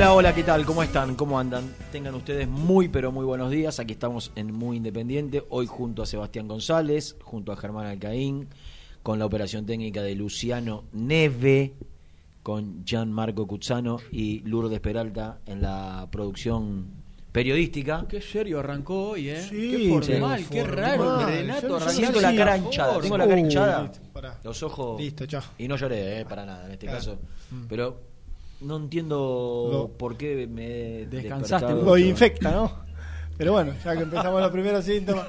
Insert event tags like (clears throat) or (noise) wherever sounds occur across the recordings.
Hola, hola, ¿qué tal? ¿Cómo están? ¿Cómo andan? Tengan ustedes muy, pero muy buenos días. Aquí estamos en Muy Independiente, hoy junto a Sebastián González, junto a Germán Alcaín, con la operación técnica de Luciano Neve, con Gianmarco Cuzzano y Lourdes Peralta en la producción periodística. Qué serio arrancó hoy, ¿eh? Sí, qué formal, sí. qué raro. Formal. Renato arrancó Siento la cara hinchada, tengo la cara hinchada, pará. los ojos... Listo, chao. Y no lloré, eh, para nada en este Claro. caso. Pero no entiendo por qué me Descansaste. Lo infecta, ¿no? Pero bueno, ya que empezamos los primeros síntomas.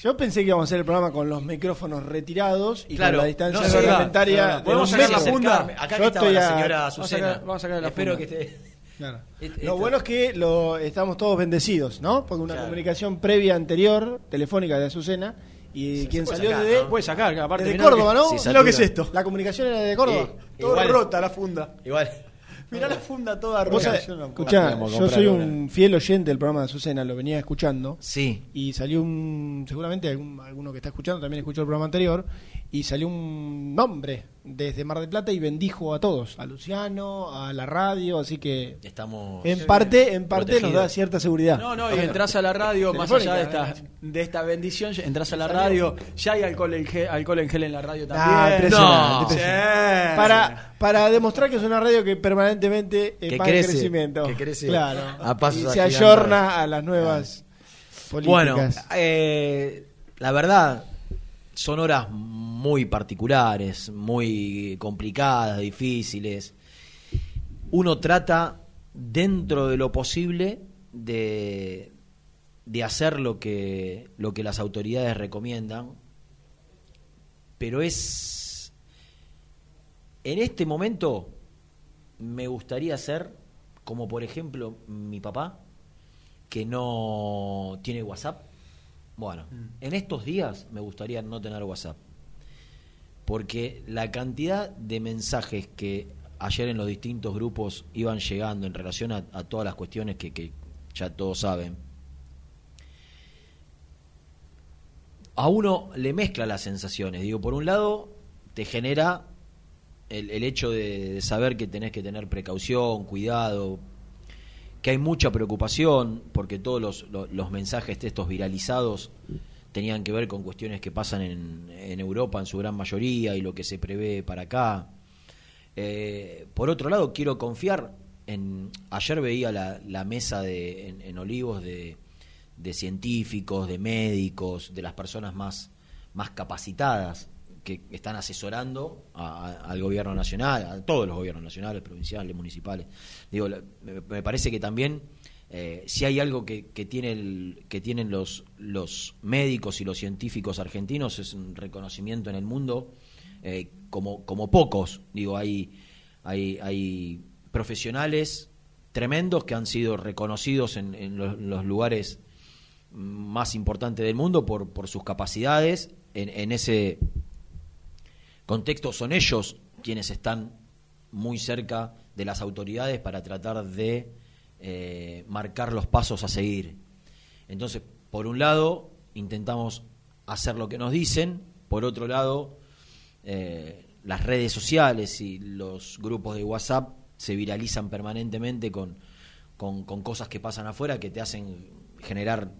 Yo pensé que íbamos a hacer el programa con los micrófonos retirados y Claro, con la distancia no, reglamentaria. podemos sacar la funda. Acá Yo estaba la señora vamos a Azucena. Vamos a sacar la Espero funda. que esté. Claro. (laughs) Este- Lo esta- bueno es que lo, estamos todos bendecidos, ¿no? Porque una Claro. comunicación previa anterior, telefónica de Azucena, y quien salió sacar, desde, ¿no? Puede sacar, aparte desde Córdoba, que- ¿no? Sí, lo que es esto. La comunicación era de Córdoba. Sí, Todo igual. rota la funda. Igual. Mirá la funda toda rota. sabés- Yo no- Escuchá, yo soy una. un fiel oyente del programa de Azucena, lo venía escuchando. Sí. Y salió un. Seguramente algún, alguno que está escuchando también escuchó el programa anterior. Y salió un nombre desde Mar del Plata y bendijo a todos, a Luciano, a la radio, así que Estamos. en parte, en parte nos da cierta seguridad. No, no, y entras a la radio, más allá de esta, de esta bendición, entras a la radio, ya hay alcohol en gel, alcohol en gel en la radio también. Ah, impresionante, No, impresionante. Para, para demostrar que es una radio que permanentemente eh, Que va en crece, crecimiento. que crece claro. a pasos y se ayorna a las nuevas Bueno, políticas. eh, la verdad, son horas muy particulares, muy complicadas, difíciles. Uno trata, dentro de lo posible, de, de hacer lo que, lo que las autoridades recomiendan, pero es... En este momento me gustaría ser, como por ejemplo mi papá, que no tiene WhatsApp. Bueno, en estos días me gustaría no tener WhatsApp. Porque la cantidad de mensajes que ayer en los distintos grupos iban llegando en relación a, todas las cuestiones que, ya todos saben, a uno le mezcla las sensaciones. Digo, por un lado, te genera el, hecho de, saber que tenés que tener precaución, cuidado, que hay mucha preocupación porque todos los, los, los mensajes de estos viralizados tenían que ver con cuestiones que pasan en, en Europa en su gran mayoría y lo que se prevé para acá. Eh, por otro lado, quiero confiar en... Ayer veía la, mesa de, en, Olivos de, científicos, de médicos, de las personas más, más capacitadas que están asesorando a- al gobierno nacional, a todos los gobiernos nacionales, provinciales, municipales. Digo, me parece que también eh, si hay algo que, tiene que tienen los, médicos y los científicos argentinos es un reconocimiento en el mundo eh, como, como pocos. Digo, hay, hay, profesionales tremendos que han sido reconocidos en, los, lugares más importantes del mundo por, por sus capacidades en ese contexto son ellos quienes están muy cerca de las autoridades para tratar de eh, marcar los pasos a seguir. Entonces, por un lado, intentamos hacer lo que nos dicen, por otro lado, eh, las redes sociales y los grupos de WhatsApp se viralizan permanentemente con, con, cosas que pasan afuera que te hacen generar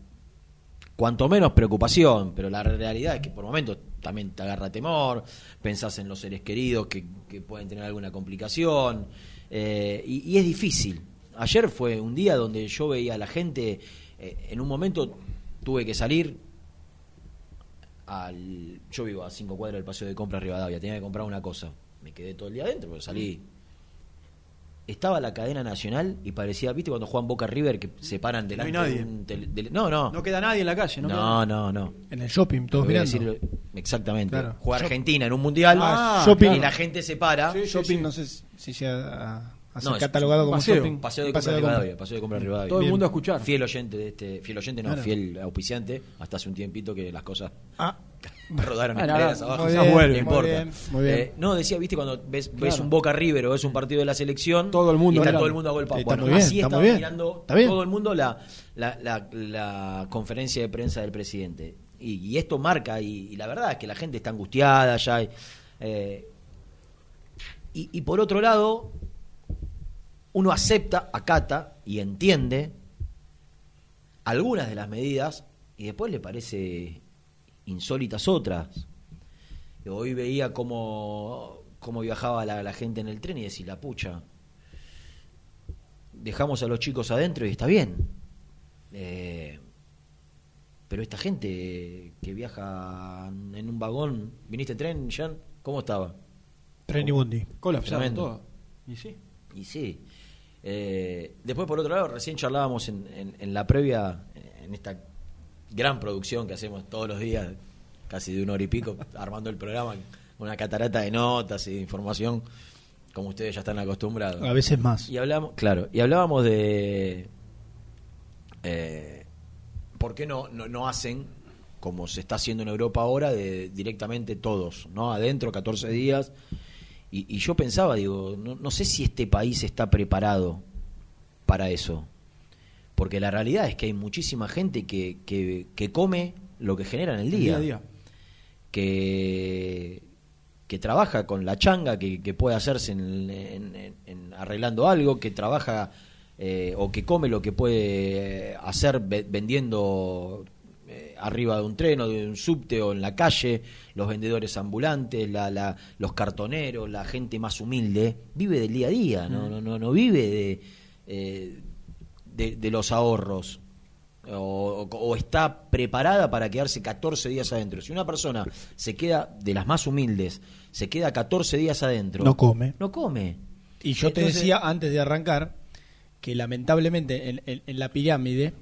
cuanto menos preocupación, pero la realidad es que por momentos también te agarra temor, pensás en los seres queridos que, pueden tener alguna complicación, eh, y es difícil. Ayer fue un día donde yo veía a la gente, eh, en un momento tuve que salir, al, yo vivo a cinco cuadras del paseo de compra Rivadavia, tenía que comprar una cosa, me quedé todo el día adentro, pero salí estaba la cadena nacional y parecía, ¿viste cuando juegan Boca River que se paran delante nadie. de un tele- no, no. No queda nadie en la calle, ¿no? No, no, no. En el shopping, todos mirando. decirlo- exactamente. Claro. Juega Shop- Argentina en un mundial Ah, shopping. y la gente se para. Sí, sí, shopping, sí. no sé si llega a, a ser No, es catalogado como paseo, shopping. Paseo de Paseo compra de compra. Rivadavia, paseo de compra Rivadavia. Todo el mundo a escuchar. Fiel oyente de este, fiel oyente no, Claro. fiel auspiciante, hasta hace un tiempito que las cosas Ah, (laughs) rodaron Bueno, escaleras abajo. muy no bien, vuelve, muy importa. bien, muy bien. Eh, no, decía, viste, cuando ves, ves un Boca River o ves un partido de la selección, Todo el mundo y está todo el mundo a. Está Bueno, muy bien, así está estaba muy bien. mirando Está bien. todo el mundo la, la, la, la conferencia de prensa del presidente. Y, y esto marca, y, y la verdad es que la gente está angustiada ya. eh, y, y por otro lado, uno acepta, acata y entiende algunas de las medidas y después le parece insólitas otras. Hoy veía cómo, cómo viajaba la, la gente en el tren y decía, la pucha, dejamos a los chicos adentro y está bien. Eh, pero esta gente que viaja en un vagón, ¿viniste en tren, Jan? ¿Cómo estaba? Trenibundi. Colapsado Tremendo. todo. Y sí. Y sí. Eh, después, por otro lado, recién charlábamos en, en- en la previa, en esta gran producción que hacemos todos los días, casi de una hora y pico, (laughs) armando el programa, una catarata de notas y de información, como ustedes ya están acostumbrados. A veces más. Y hablamos, claro, y hablábamos de eh, por qué no, no, no hacen, como se está haciendo en Europa ahora, de directamente todos, ¿no? Adentro, 14 días. Y, y yo pensaba, digo, no, no sé si este país está preparado para eso. Porque la realidad es que hay muchísima gente que, que, que come lo que genera en el El día. día a día. Que, que trabaja con la changa, que, que puede hacerse en, en- en- en arreglando algo, que trabaja eh, o que come lo que puede hacer ve- vendiendo arriba de un tren o de un subte o en la calle, los vendedores ambulantes, la, la- los cartoneros, la gente más humilde, vive del día a día, no, no, no, no vive de, eh, de, de los ahorros. O, o- o está preparada para quedarse 14 días adentro. Si una persona se queda, de las más humildes, se queda 14 días adentro, No come. no come. Y yo te decía antes de arrancar que lamentablemente en, en- en la pirámide.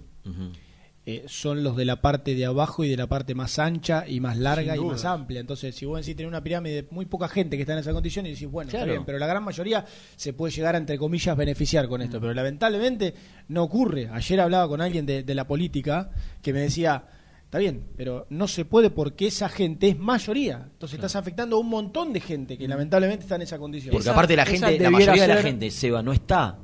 Eh, son los de la parte de abajo y de la parte más ancha y más larga y más amplia. Entonces, si vos decís tener una pirámide, muy poca gente que está en esa condición y decís, bueno, está Claro. bien, pero la gran mayoría se puede llegar a, entre comillas, beneficiar con esto. Pero lamentablemente no ocurre. Ayer hablaba con alguien de, de la política que me decía, está bien, pero no se puede porque esa gente es mayoría. Entonces estás afectando a un montón de gente que lamentablemente está en esa condición. Porque Esa- aparte la gente, la mayoría de la gente, Seba, no está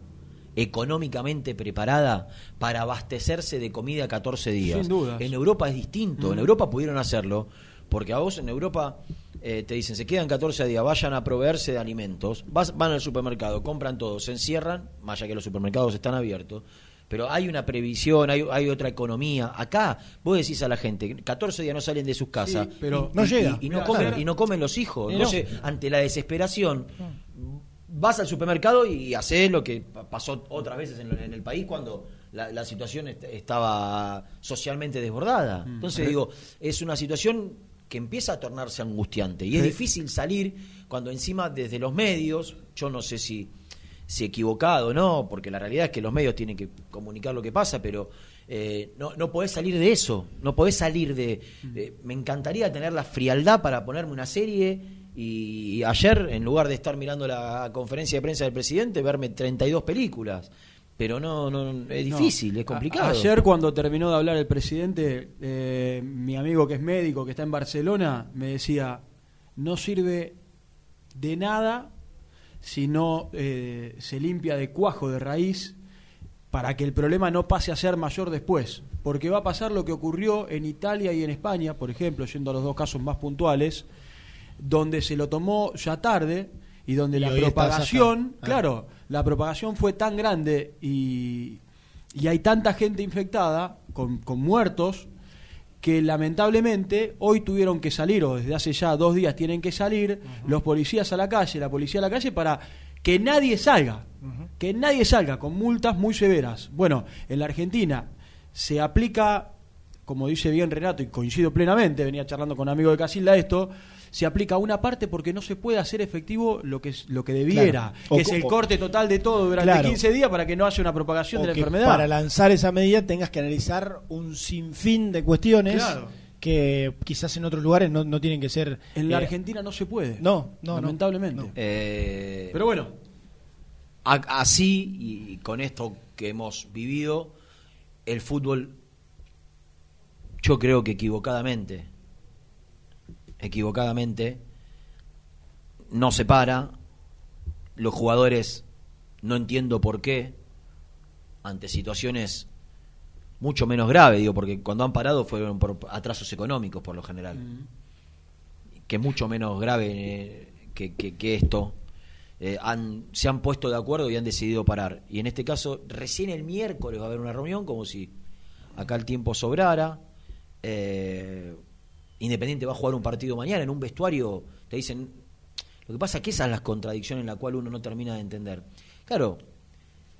económicamente preparada para abastecerse de comida 14 días. Sin dudas. En Europa es distinto. En Europa pudieron hacerlo porque a vos en Europa eh, te dicen, se quedan 14 días, vayan a proveerse de alimentos, vas, van al supermercado, compran todo, se encierran, más allá que los supermercados están abiertos. Pero hay una previsión, hay, hay otra economía. Acá vos decís a la gente, 14 días no salen de sus casas. Sí, pero no llega. Y, y no comen, y no comen los hijos. Y no. Entonces, ante la desesperación, vas al supermercado y haces lo que pa- pasó otras veces en, en el país cuando la, la situación est- estaba socialmente desbordada. Mm. Entonces digo, es una situación que empieza a tornarse angustiante y es difícil salir cuando encima desde los medios, yo no sé si, si equivocado o no, porque la realidad es que los medios tienen que comunicar lo que pasa, pero eh, no, no podés salir de eso, no podés salir de... eh, me encantaría tener la frialdad para ponerme una serie y, ayer, en lugar de estar mirando la conferencia de prensa del presidente, verme 32 películas. Pero no, no, es difícil, No. es complicado. A- ayer cuando terminó de hablar el presidente, eh, mi amigo que es médico, que está en Barcelona, me decía, no sirve de nada si no eh, se limpia de cuajo de raíz para que el problema no pase a ser mayor después. Porque va a pasar lo que ocurrió en Italia y en España, por ejemplo, yendo a los dos casos más puntuales, donde se lo tomó ya tarde y donde Y la propagación. Ah. claro, la propagación fue tan grande y, y hay tanta gente infectada con, con muertos que lamentablemente hoy tuvieron que salir, o desde hace ya dos días tienen que salir, los policías a la calle, la policía a la calle para que nadie salga, que nadie salga con multas muy severas. Bueno, en la Argentina se aplica, como dice bien Renato, y coincido plenamente, venía charlando con amigos de Casilda esto, se aplica una parte porque no se puede hacer efectivo lo que es, lo que debiera, Claro. O que es el o- corte total de todo durante Claro. 15 días para que no haya una propagación O de la que enfermedad. Para lanzar esa medida tengas que analizar un sinfín de cuestiones Claro. que quizás en otros lugares no, no tienen que ser. En la eh, Argentina no se puede. No, no, no. lamentablemente. No. Eh, Pero bueno, A- Así, y con esto que hemos vivido, el fútbol, yo creo que equivocadamente, equivocadamente, no se para, los jugadores no entiendo por qué, ante situaciones mucho menos graves, digo, porque cuando han parado fueron por atrasos económicos por lo general, que mucho menos grave eh, que, que- que esto. Eh, han, se han puesto de acuerdo y han decidido parar. Y en este caso, recién el miércoles va a haber una reunión, como si acá el tiempo sobrara. Eh, Independiente va a jugar un partido mañana en un vestuario. Te dicen. Lo que pasa es que esa es la contradicción en la cual uno no termina de entender. Claro,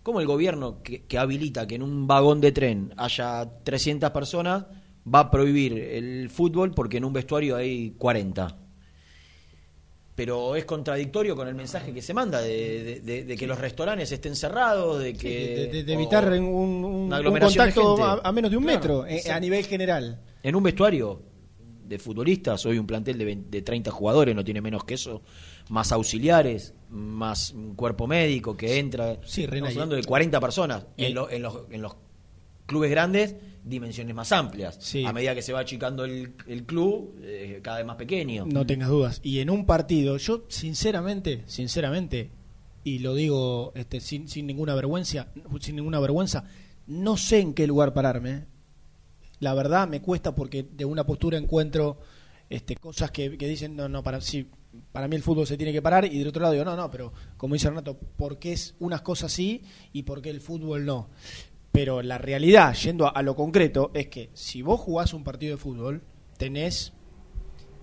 ¿cómo el gobierno que, que habilita que en un vagón de tren haya 300 personas va a prohibir el fútbol porque en un vestuario hay 40? pero es contradictorio con el mensaje que se manda de, de- de- de que los restaurantes estén cerrados, de que de, evitar un, contacto a, menos de un Claro, metro eh, sí. a nivel general. en un vestuario de futbolistas, hoy un plantel de, 20 de 30 jugadores, no tiene menos que eso, más auxiliares, más un cuerpo médico que entra, Sí, estamos hablando de 40 personas, en, lo- en los, en los clubes grandes, dimensiones más amplias, Sí. a medida que se va achicando el, el club, eh, cada vez más pequeño. No tengas dudas. Y en un partido, yo sinceramente, sinceramente, y lo digo este, sin, sin ninguna vergüenza, sin ninguna vergüenza, no sé en qué lugar pararme. La verdad me cuesta porque de una postura encuentro este, cosas que, dicen, no, no, para, sí, para mí el fútbol se tiene que parar y del otro lado digo, no, no, pero como dice Renato, ¿por qué es unas cosas sí y por qué el fútbol no? Pero la realidad, yendo a, a lo concreto, es que si vos jugás un partido de fútbol, tenés,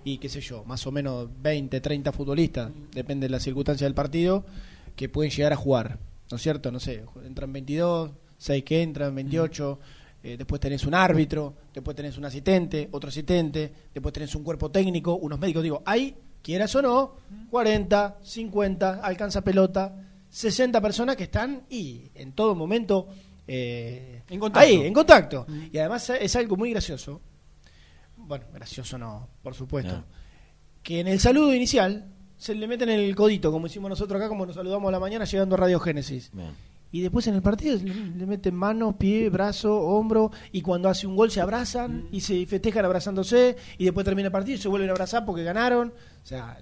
y qué sé yo, más o menos 20, 30 futbolistas, depende de la circunstancia del partido, que pueden llegar a jugar, ¿no es cierto? No sé, entran 22, 6 que entran, 28, eh, después tenés un árbitro, después tenés un asistente, otro asistente, después tenés un cuerpo técnico, unos médicos, digo, hay, quieras o no, 40, 50, alcanza pelota, 60 personas que están y en todo momento eh, En contacto. ahí, en contacto. Y además es algo muy gracioso, bueno, gracioso no, por supuesto, No. que en el saludo inicial se le meten el codito, como hicimos nosotros acá, como nos saludamos a la mañana llegando a Radio Génesis. Bien. Y después en el partido le, meten mano, pie, brazo, hombro, y cuando hace un gol se abrazan y se festejan abrazándose, y después termina el partido y se vuelven a abrazar porque ganaron. O sea,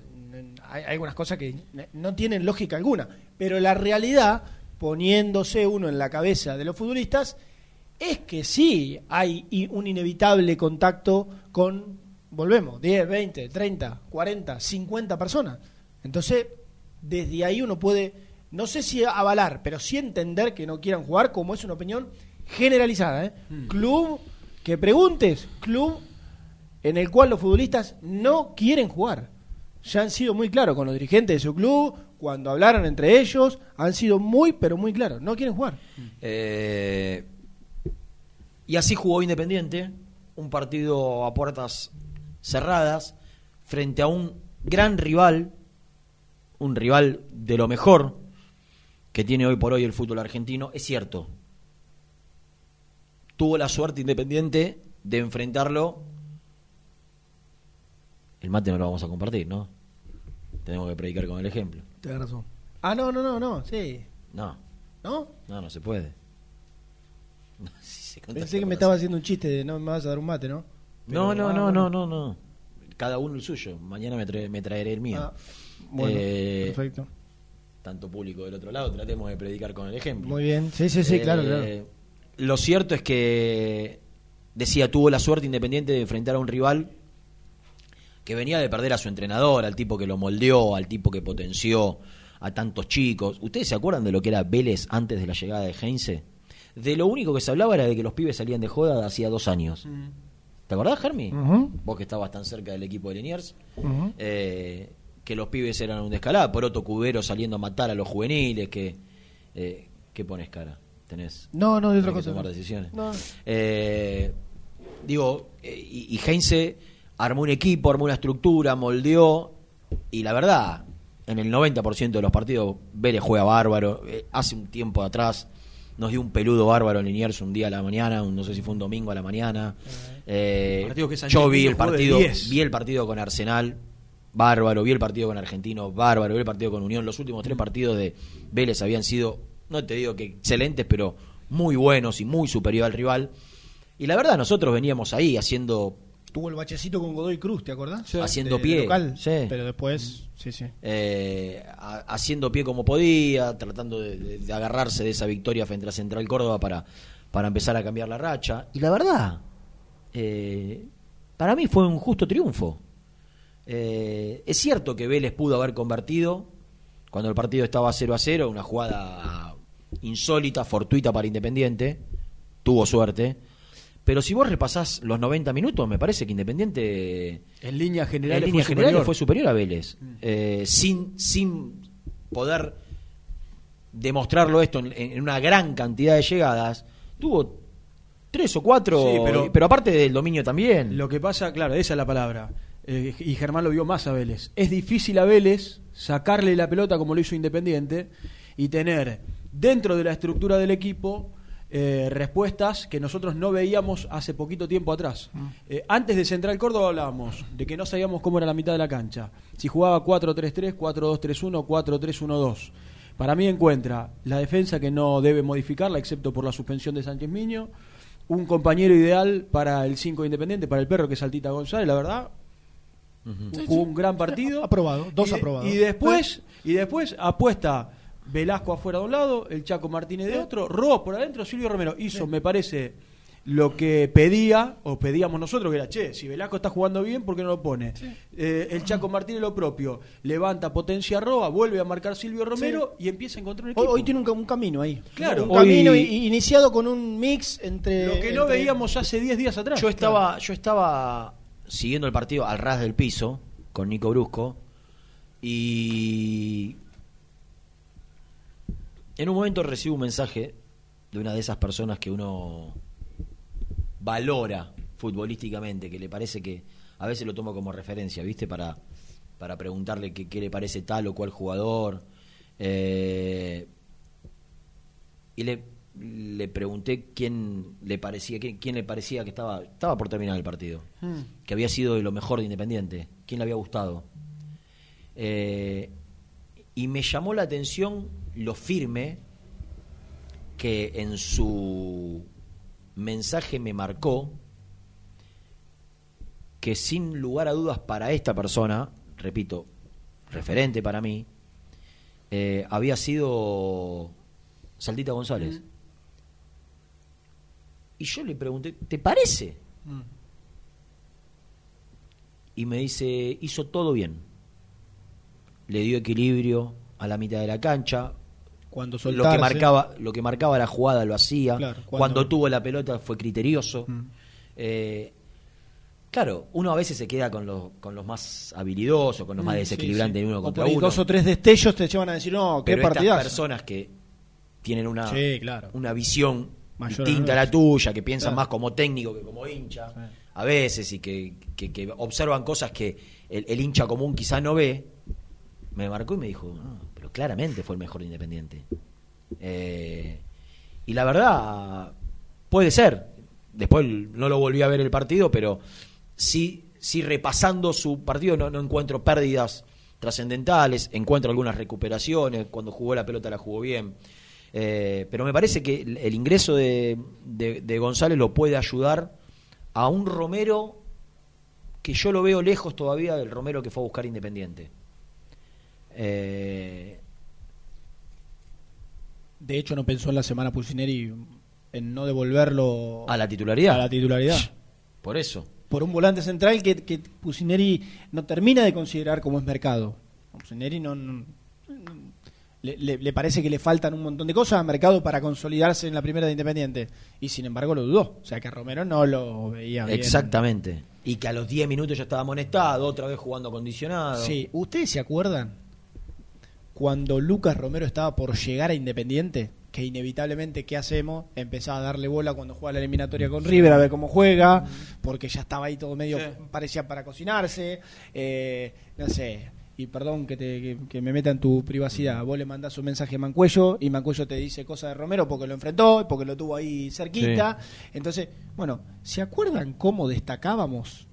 hay, algunas cosas que no tienen lógica alguna. Pero la realidad, poniéndose uno en la cabeza de los futbolistas, es que sí hay un inevitable contacto con, volvemos, 10, 20, 30, 40, 50 personas. Entonces, desde ahí uno puede, no sé si avalar, pero sí entender que no quieran jugar, como es una opinión generalizada. ¿eh? Club, que preguntes, club en el cual los futbolistas no quieren jugar. Ya han sido muy claros con los dirigentes de su club, cuando hablaron entre ellos, han sido muy, pero muy claros, no quieren jugar. Eh, y así jugó Independiente, un partido a puertas cerradas, frente a un gran rival, un rival de lo mejor que tiene hoy por hoy el fútbol argentino. Es cierto, tuvo la suerte Independiente de enfrentarlo. El mate no lo vamos a compartir, ¿no? Tenemos que predicar con el ejemplo. Tienes razón. Ah, no, no, no, no, sí. No, ¿No? no, no se puede. (laughs) No, si se contagia Pensé que me estaba haciendo un chiste de no me vas a dar un mate, ¿no? No, Pero, no, ah, no, bueno. no, no, no. Cada uno el suyo. Mañana me, trae- me traeré el mío. Ah, bueno, Eh, perfecto. Tanto público del otro lado, tratemos de predicar con el ejemplo. Muy bien. Sí, sí, sí, Eh, claro, claro. Lo cierto es que, decía, tuvo la suerte independiente de enfrentar a un rival que venía de perder a su entrenador, al tipo que lo moldeó, al tipo que potenció a tantos chicos. ¿Ustedes se acuerdan de lo que era Vélez antes de la llegada de Heinze? De lo único que se hablaba era de que los pibes salían de joda de hacía dos años. ¿Te acordás, Germi? Vos que estabas tan cerca del equipo de Liniers. Eh, que los pibes eran un descalada, por otro cubero saliendo a matar a los juveniles, que... Eh, ¿Qué pones cara? ¿Tenés, No, no, de otra tenés que cosa. tomar decisiones? No. Eh, digo, eh, y, y Heinze armó un equipo, armó una estructura, moldeó, y la verdad, en el 90% de los partidos Vélez juega bárbaro. Eh, hace un tiempo atrás nos dio un peludo bárbaro en Liniers un día a la mañana, un- no sé si fue un domingo a la mañana. Eh, Partido que Sánchez yo vi el partido, 10. vi el partido con Arsenal, bárbaro, vi el partido con Argentino, bárbaro, vi el partido con Unión. Los últimos tres partidos de Vélez habían sido, no te digo que excelentes, pero muy buenos y muy superior al rival. Y la verdad, nosotros veníamos ahí haciendo Tuvo el bachecito con Godoy Cruz, ¿te acordás? Sí. Haciendo De- de pie, local, sí. Pero después, sí, sí. eh, ha- haciendo pie como podía, tratando de, de- de agarrarse de esa victoria frente a Central Córdoba para, para empezar a cambiar la racha. Y la verdad, eh, para mí fue un justo triunfo. Eh, es cierto que Vélez pudo haber convertido cuando el partido estaba 0 a 0, una jugada insólita, fortuita para Independiente, tuvo suerte. Pero si vos repasás los 90 minutos, me parece que Independiente En líneas generales, en fue superior. fue superior a Vélez. Eh, sin, sin poder demostrarlo esto en, en una gran cantidad de llegadas, tuvo tres o cuatro, Sí, pero, pero- aparte del dominio también. Lo que pasa, claro, esa es la palabra. Eh, y Germán lo vio más a Vélez. Es difícil a Vélez sacarle la pelota como lo hizo Independiente y tener dentro de la estructura del equipo eh, respuestas que nosotros no veíamos hace poquito tiempo atrás. Eh, antes de Central Córdoba hablábamos de que no sabíamos cómo era la mitad de la cancha. Si jugaba 4-3-3, 4-2-3-1, 4-3-1-2. Para mí encuentra la defensa que no debe modificarla, excepto por la suspensión de Sánchez Miño. Un compañero ideal para el 5 Independiente, para el perro que es Altita González, la verdad. Jugó un gran partido. Aprobado, dos Y de- aprobados. Y después, y después apuesta Velasco afuera de un lado, el Chaco Martínez de otro, Roa por adentro, Silvio Romero. Hizo, me parece, lo que pedía o pedíamos nosotros, que era, che, si Velasco está jugando bien, ¿por qué no lo pone? Eh, el Chaco Martínez lo propio, levanta potencia roba, vuelve a marcar Silvio Romero y empieza a encontrar un Hoy, equipo. hoy tiene un, ca- un camino ahí. Claro. un Hoy- camino iniciado con un mix entre. lo que no entre- veíamos hace 10 días atrás. Yo estaba, yo estaba siguiendo el partido al ras del piso con Nico Brusco y en un momento recibo un mensaje de una de esas personas que uno valora futbolísticamente, que le parece que a veces lo tomo como referencia, ¿viste? Para, para preguntarle qué, le parece tal o cual jugador. Eh, y le, le pregunté quién le parecía quién, quién le parecía que estaba estaba por terminar el partido Mm. que había sido de lo mejor de Independiente quién le había gustado Eh, y me llamó la atención lo firme que en su mensaje me marcó que sin lugar a dudas para esta persona repito referente para mí eh, había sido Saldita González. Y yo le pregunté, ¿te parece? Y me dice, hizo todo bien. Le dio equilibrio a la mitad de la cancha. Cuando Lo que soltarse. marcaba, lo que marcaba la jugada lo hacía. Claro, cuando... cuando- tuvo la pelota fue criterioso. Mm. Eh, claro, uno a veces se queda con los, con los más habilidosos, con los más Mm, desequilibrantes sí, sí. de uno O contra por ahí uno. dos o tres destellos te llevan a decir, no, qué pero estas personas que tienen una, Sí, claro. una visión Mayor distinta a la tuya, que piensan Claro. más como técnico que como hincha, a veces, y que, que- que observan cosas que el, el hincha común quizás no ve, me marcó y me dijo, "Ah, pero claramente fue el mejor de Independiente. Eh, y la verdad, puede ser. Después no lo volví a ver el partido, pero sí, sí repasando su partido no, no encuentro pérdidas trascendentales, encuentro algunas recuperaciones, cuando jugó la pelota la jugó bien. Eh, pero me parece que el, el ingreso de, de- de González lo puede ayudar a un Romero que yo lo veo lejos todavía del Romero que fue a buscar Independiente. Eh, De hecho, no pensó en la semana Pulsineri en no devolverlo a la titularidad. a la titularidad. Por eso. Por un volante central que, que Pusineri no termina de considerar como es mercado. Pusineri no, no- le, le- le parece que le faltan un montón de cosas a mercado para consolidarse en la primera de Independiente. Y sin embargo lo dudó. O sea que Romero no lo veía bien. Exactamente. Y que a los 10 minutos ya estaba amonestado, otra vez jugando acondicionado. Sí, ¿ustedes se acuerdan cuando Lucas Romero estaba por llegar a Independiente? Que inevitablemente, ¿qué hacemos? Empezaba a darle bola cuando juega la eliminatoria con River, a ver cómo juega, porque ya estaba ahí todo medio, Sí. parecía para cocinarse. eh, no sé, y perdón que, te, que, que me meta en tu privacidad. Vos le mandás un mensaje a Mancuello y Mancuello te dice cosas de Romero porque lo enfrentó, porque lo tuvo ahí cerquita. Entonces, bueno, ¿se acuerdan cómo destacábamos?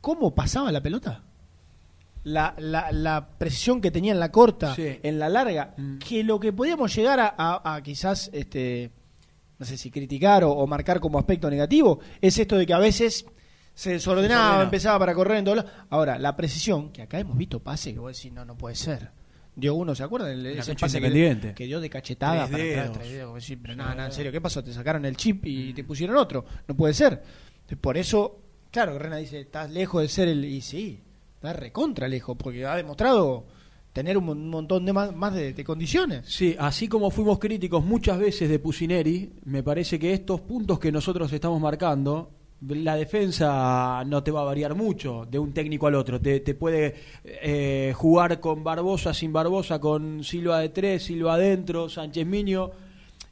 ¿Cómo pasaba la pelota? La, la, la precisión que tenía en la corta, Sí. en la larga, Mm. que lo que podíamos llegar a, a- a quizás, este, no sé si criticar o, o marcar como aspecto negativo, es esto de que a veces se desordenaba, Desordena. empezaba para correr en lados. Ahora, la precisión, que acá hemos visto pase, que vos decís, no, no puede ser. Dio uno, ¿se acuerdan? El- La ese cancha pase que, que dio de cachetada Tres para atrás, dedos. tres dedos. Vos decís, pero nada, nada, en serio, ¿qué pasó? Te sacaron el chip y te pusieron otro. No puede ser. Por eso, claro, Rena dice, estás lejos de ser el... Y sí, está recontra lejos, porque ha demostrado tener un, mon- un montón de más, más de, de condiciones. Sí, así como fuimos críticos muchas veces de Pusineri, me parece que estos puntos que nosotros estamos marcando, la defensa no te va a variar mucho de un técnico al otro. Te, te puede eh, jugar con Barbosa, sin Barbosa, con Silva de tres, Silva adentro, Sánchez Miño.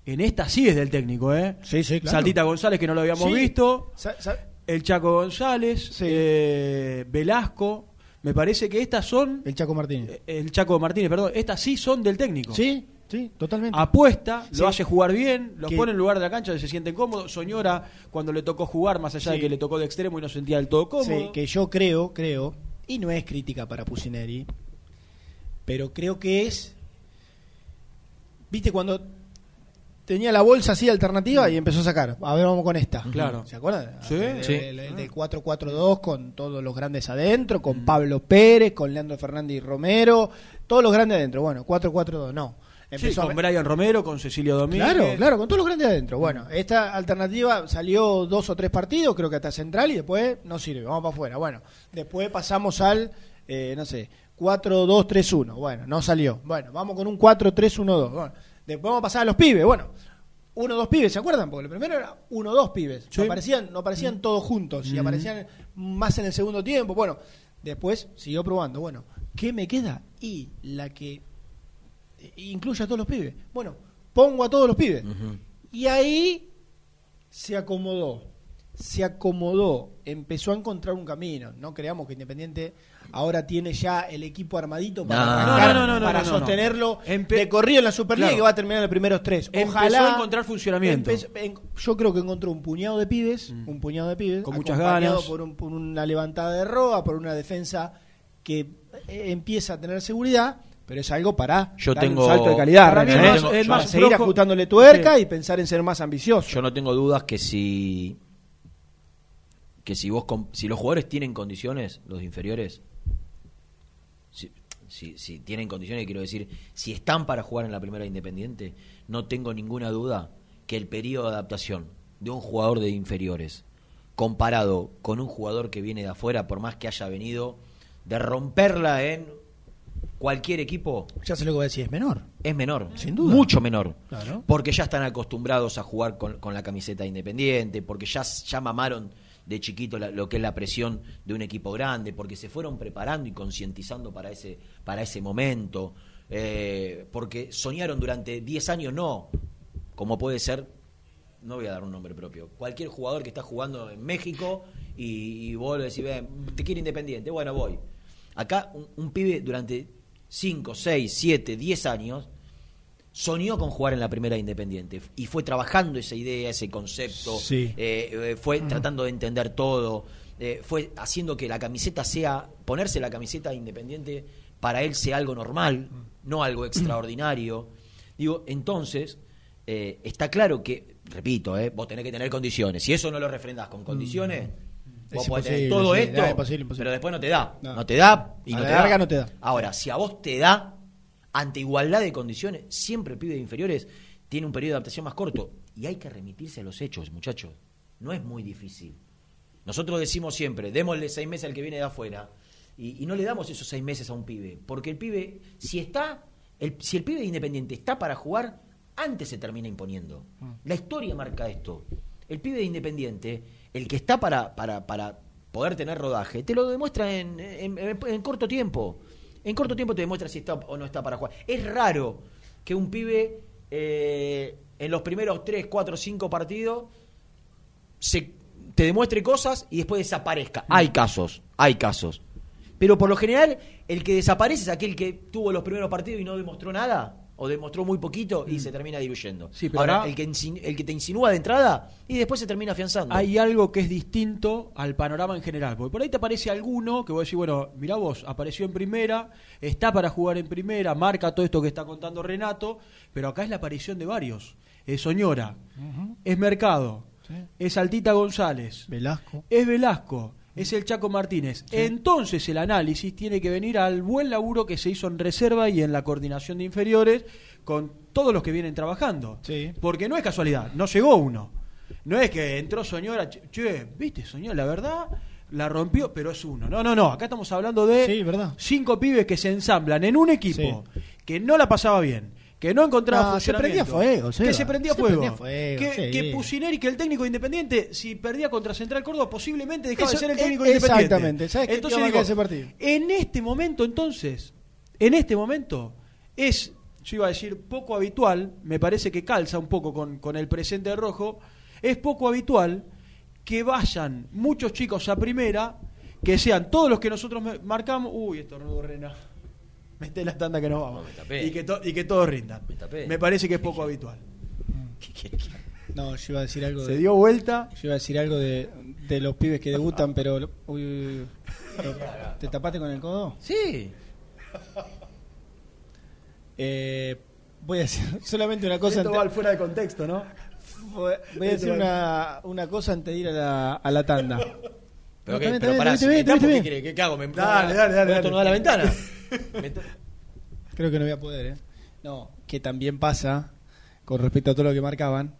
En esta sí es del técnico, ¿eh? Sí, sí, claro. Saltita González, que no lo habíamos Sí. visto. Sa- sa- El Chaco González, Sí. eh, Velasco. Me parece que estas son. el Chaco Martínez. El Chaco Martínez, perdón. Estas sí son del técnico Sí, sí, totalmente. apuesta, Sí. lo hace jugar bien, Que- pone en lugar de la cancha se sienten cómodos. Soñora, cuando le tocó jugar, más allá de que le tocó de extremo y no se sentía del todo cómodo. Sí, que yo creo, creo, y no es crítica para Pusineri, pero creo que es, viste, cuando tenía la bolsa así alternativa y empezó a sacar, a ver, vamos con esta. Claro. ¿Se acuerdan? Sí. El, Sí. el- el del 4-4-2 con todos los grandes adentro, con Pablo Pérez, con Leandro Fernández y Romero, todos los grandes adentro. Bueno, 4-4-2, no. Empezó con Brian Romero, con Cecilio Domínguez. Claro, claro, con todos los grandes adentro. Bueno, esta alternativa salió dos o tres partidos, creo que hasta central, y después no sirve, vamos para afuera. Bueno, después pasamos al, eh, no sé, 4-2-3-1. Bueno, no salió. Bueno, vamos con un 4-3-1-2. Bueno, después vamos a pasar a los pibes. Bueno, uno dos pibes, ¿se acuerdan? Porque lo primero era uno dos pibes. Sí. No aparecían, no aparecían todos juntos, y aparecían más en el segundo tiempo. Bueno, después siguió probando. Bueno, ¿qué me queda? Y la que incluye a todos los pibes. Bueno, pongo a todos los pibes. Y ahí se acomodó, se acomodó, empezó a encontrar un camino. No creamos que Independiente ahora tiene ya el equipo armadito para, No. arrancar, No, no, no, no, para no, no. sostenerlo de corrido en la Superliga Claro. que va a terminar los primeros tres. Empezó Ojalá a encontrar funcionamiento. en- yo creo que encontró un puñado de pibes, un puñado de pibes, Con muchas ganas. Por, un- por una levantada de roa, por una defensa que eh, empieza a tener seguridad. Pero es algo para Yo dar tengo- un salto de calidad. Para es ¿eh? más- Para más seguir flojo- ajustándole tuerca Sí. y pensar en ser más ambicioso. Yo no tengo dudas que si que si vos com- si los jugadores tienen condiciones, los inferiores, si, si, si tienen condiciones, quiero decir, si están para jugar en la primera independiente, no tengo ninguna duda que el periodo de adaptación de un jugador de inferiores comparado con un jugador que viene de afuera, por más que haya venido de romperla en cualquier equipo, Ya sé lo que voy a decir, es menor. es menor, Sin duda. mucho menor, Claro. porque ya están acostumbrados a jugar con, con la camiseta independiente, porque ya, ya mamaron de chiquito la- lo que es la presión de un equipo grande, porque se fueron preparando y concientizando para ese, para ese momento, eh, porque soñaron durante 10 años, no, como puede ser, no voy a dar un nombre propio, cualquier jugador que está jugando en México y, y vos le decís, "Ven, te quiero independiente, bueno, voy. Acá un, un pibe durante 5, 6, 7, 10 años soñó con jugar en la primera independiente y fue trabajando esa idea, ese concepto, Sí. eh, eh, fue tratando de entender todo, eh, fue haciendo que la camiseta sea, ponerse la camiseta independiente para él sea algo normal, no algo extraordinario. Digo, entonces, eh, está claro que, repito, eh, vos tenés que tener condiciones. Si eso no lo refrendás con condiciones, vos podés tener todo sí, esto, no, imposible, imposible. pero después no te da. No. No, te da y A no la te larga da. no te da. Ahora, si a vos te da, ante igualdad de condiciones, siempre el pibe de inferiores tiene un periodo de adaptación más corto. Y hay que remitirse a los hechos, muchachos. No es muy difícil. Nosotros decimos siempre, démosle seis meses al que viene de afuera. Y, y no le damos esos seis meses a un pibe. Porque el pibe, si está, el, si el pibe de independiente está para jugar, antes se termina imponiendo. La historia marca esto. El pibe de independiente, el que está para, para, para poder tener rodaje, te lo demuestra en, en- corto tiempo. En corto tiempo te demuestra si está o no está para jugar. Es raro que un pibe eh, en los primeros 3, 4, 5 partidos se, te demuestre cosas y después desaparezca. Hay casos, hay casos. Pero por lo general, el que desaparece es aquel que tuvo los primeros partidos y no demostró nada, o demostró muy poquito y se termina diluyendo. Sí, pero Ahora, el, que, el que te insinúa de entrada y después se termina afianzando. Hay algo que es distinto al panorama en general. Porque por ahí te aparece alguno que vos decís, bueno, mirá vos, apareció en primera, está para jugar en primera, marca todo esto que está contando Renato, pero acá es la aparición de varios. Es Soñora, es Mercado, es Altita González, Velasco. es Velasco, es el Chaco Martínez. Entonces el análisis tiene que venir al buen laburo que se hizo en reserva y en la coordinación de inferiores con todos los que vienen trabajando. Sí. Porque no es casualidad, no llegó uno. No es que entró Soñora, che, che, viste, Soñora, la verdad, la rompió, pero es uno. No, no, no, acá estamos hablando de Sí, verdad. cinco pibes que se ensamblan en un equipo que no la pasaba bien, que no encontraba No, se prendía fuego, que se prendía Se fuego, prendía fuego, que, sí. que Pusineri, que el técnico independiente, si perdía contra Central Córdoba, posiblemente dejaba Eso- de ser el técnico independiente. exactamente. ¿Sabes Entonces digo, ese partido? en este momento, entonces, en este momento, es, yo iba a decir, poco habitual, me parece que calza un poco con, con el presente de rojo, es poco habitual que vayan muchos chicos a primera, que sean todos los que nosotros marcamos. Uy, estornudo Rena. Mete la tanda que nos vamos. No, me tapé. y, que to- y que todos rindan. Me tapé. Me parece que es poco habitual. ¿Qué querés que- No, yo iba a decir algo Se de, dio vuelta. yo iba a decir algo de, de los pibes que debutan, pero uy, uy, uy. ¿Te tapaste con el codo? Sí. Eh, voy a decir (laughs) solamente una cosa Esto va fuera de contexto, ¿no? voy a decir una, una cosa antes de ir a la, a la tanda. Pero, que, pero pará, si me tapo, ¿qué hago? ¿Me Dale, dale, dale, ¿Me dale. estornudar a la ventana? (laughs) Creo que no voy a poder, ¿eh? No, que también pasa, con respecto a todo lo que marcaban,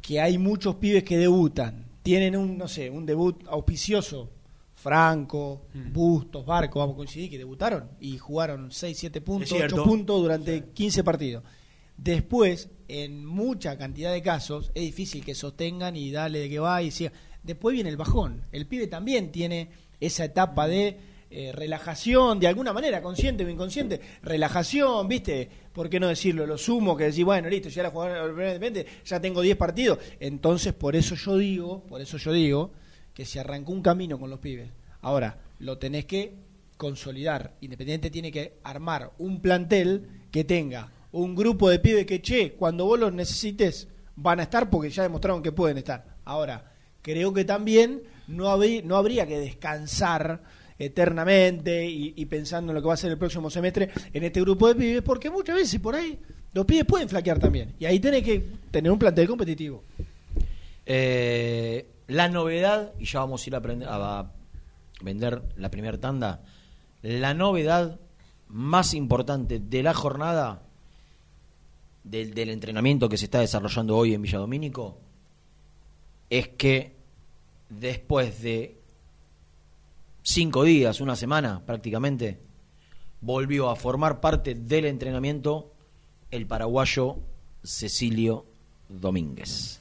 que hay muchos pibes que debutan, tienen un, no sé, un debut auspicioso. Franco, Mm. Bustos, Barco, vamos a coincidir que debutaron y jugaron 6, 7 puntos, Es cierto. 8 puntos durante 15 partidos. Después, en mucha cantidad de casos, es difícil que sostengan y dale de que va y siga. Después viene el bajón. El pibe también tiene esa etapa de eh, relajación, de alguna manera, consciente o inconsciente. Relajación, ¿viste? ¿Por qué no decirlo? Lo sumo, que decir, bueno, listo, ya la jugador ya tengo 10 partidos. Entonces, por eso yo digo, por eso yo digo, que se arrancó un camino con los pibes. Ahora, lo tenés que consolidar. Independiente tiene que armar un plantel que tenga un grupo de pibes que, che, cuando vos los necesites, van a estar porque ya demostraron que pueden estar. Ahora, creo que también no, habrí- no habría que descansar eternamente y, pensando en lo que va a ser el próximo semestre en este grupo de pibes, porque muchas veces por ahí los pibes pueden flaquear también. Y ahí tenés que tener un plantel competitivo. Eh, la novedad, y ya vamos a ir a, aprender- a vender la primera tanda, la novedad más importante de la jornada del, entrenamiento que se está desarrollando hoy en Villadomínico es que después de cinco días, una semana prácticamente, volvió a formar parte del entrenamiento el paraguayo Cecilio Domínguez.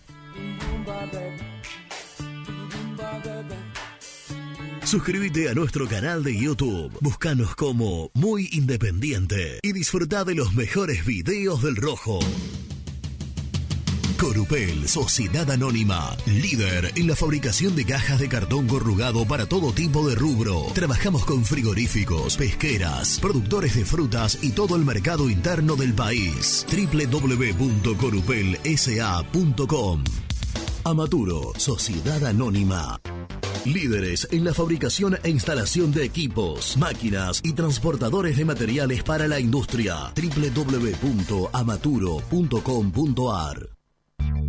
Suscríbete a nuestro canal de YouTube. Búscanos como Muy Independiente y disfruta de los mejores videos del Rojo. Corupel, Sociedad Anónima, líder en la fabricación de cajas de cartón corrugado para todo tipo de rubro. Trabajamos con frigoríficos, pesqueras, productores de frutas y todo el mercado interno del país. www.corupelsa.com Amaturo, Sociedad Anónima. Líderes en la fabricación e instalación de equipos, máquinas y transportadores de materiales para la industria. www.amaturo.com.ar Thank you.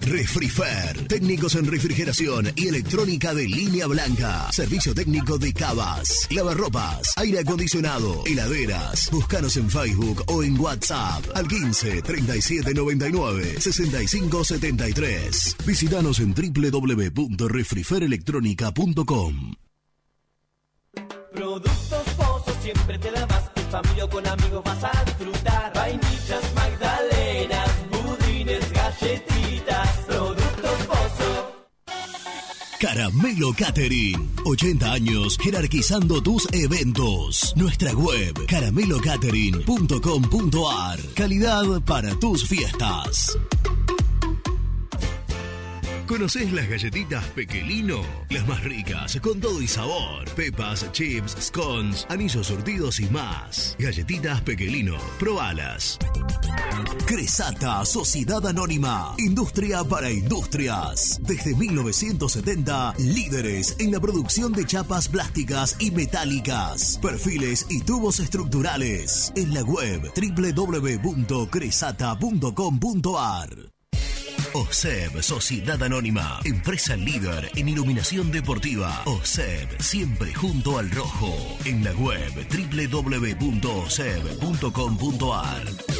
Refrifer, técnicos en refrigeración y electrónica de línea blanca. Servicio técnico de cavas, lavarropas, aire acondicionado, heladeras. Búscanos en Facebook o en WhatsApp al 15 37 99 65 73. Visítanos en www.refriferelectronica.com. Productos Pozos siempre te da más. En familia o con amigos vas a disfrutar. Vainillas, Caramelo Catering. 80 años jerarquizando tus eventos. Nuestra web caramelocatering.com.ar. Calidad para tus fiestas. ¿Conoces las galletitas Pequelino? Las más ricas, con todo y sabor. Pepas, chips, scones, anillos surtidos y más. Galletitas Pequelino. Probalas. Cresata, Sociedad Anónima, Industria para Industrias. Desde 1970, líderes en la producción de chapas plásticas y metálicas, perfiles y tubos estructurales. En la web www.cresata.com.ar. OSEB, Sociedad Anónima, empresa líder en iluminación deportiva. OSEB, siempre junto al rojo. En la web www.oseb.com.ar.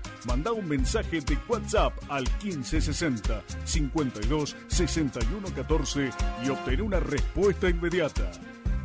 Manda un mensaje de WhatsApp al 1560 52 61 14 y obtén una respuesta inmediata.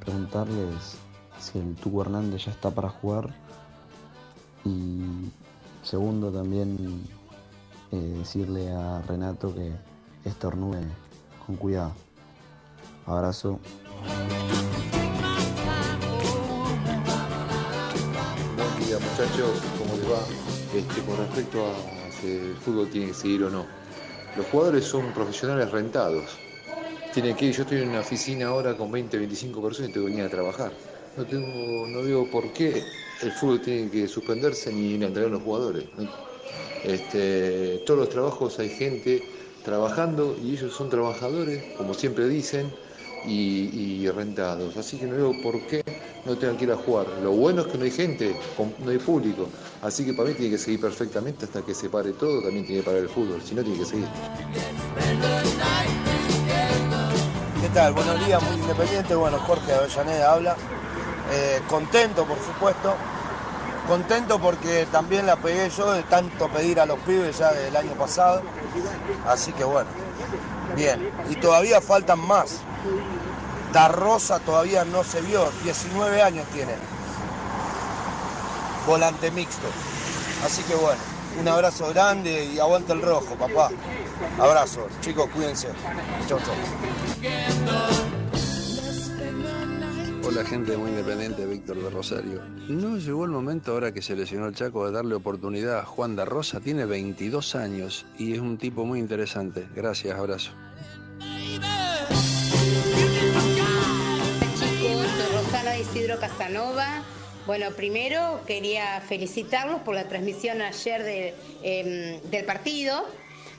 Preguntarles si el Tuco Hernández ya está para jugar. Y segundo, también eh, decirle a Renato que estornude con cuidado. Abrazo. Buen día muchachos, ¿cómo les va? Este, con respecto a si el fútbol tiene que seguir o no. Los jugadores son profesionales rentados. Tienen que ir, yo estoy en una oficina ahora con 20, 25 personas y tengo que venir a trabajar. No tengo, no veo por qué el fútbol tiene que suspenderse ni entregar a los jugadores. Este, todos los trabajos hay gente trabajando y ellos son trabajadores, como siempre dicen, y, rentados. Así que no veo por qué no tengan que ir a jugar. Lo bueno es que no hay gente, no hay público. Así que para mí tiene que seguir perfectamente hasta que se pare todo, también tiene que parar el fútbol, si no tiene que seguir. Buenos días, muy independiente. Bueno, Jorge Avellaneda habla. Eh, contento, por supuesto. Contento porque también la pegué yo de tanto pedir a los pibes ya del año pasado. Así que bueno, bien. Y todavía faltan más. Da Rosa todavía no se vio, 19 años tiene. Volante mixto. Así que bueno, un abrazo grande y aguanta el rojo, papá. Abrazo, chicos, cuídense. Chau, chau. Hola gente muy independiente, Víctor de Rosario. ¿No llegó el momento ahora que se lesionó el Chaco de darle oportunidad a Juan da Rosa? Tiene 22 años y es un tipo muy interesante. Gracias, abrazo. Rosana Isidro Casanova. Bueno, primero quería felicitarlos por la transmisión ayer de, em, del partido.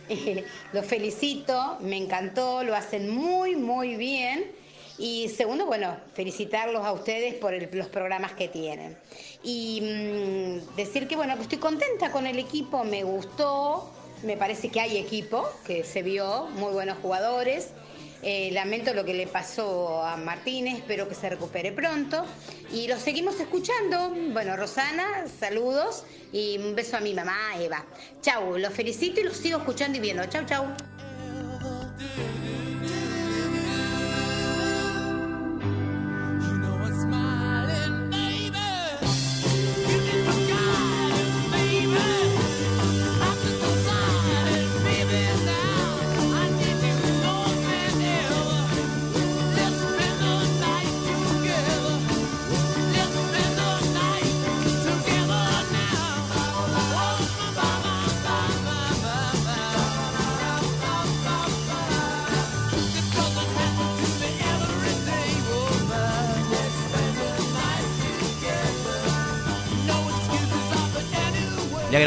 (laughs) los felicito, me encantó, lo hacen muy, muy bien. Y segundo, bueno, felicitarlos a ustedes por los programas que tienen. Y mm, decir que, bueno, que estoy contenta con el equipo, me gustó, me parece que hay equipo, que se vio, muy buenos jugadores. Eh, lamento lo que le pasó a Martínez, espero que se recupere pronto. Y los seguimos escuchando. Bueno, Rosana, saludos y un beso a mi mamá, Eva. Chau, los felicito y los sigo escuchando y viendo. Chau, chau.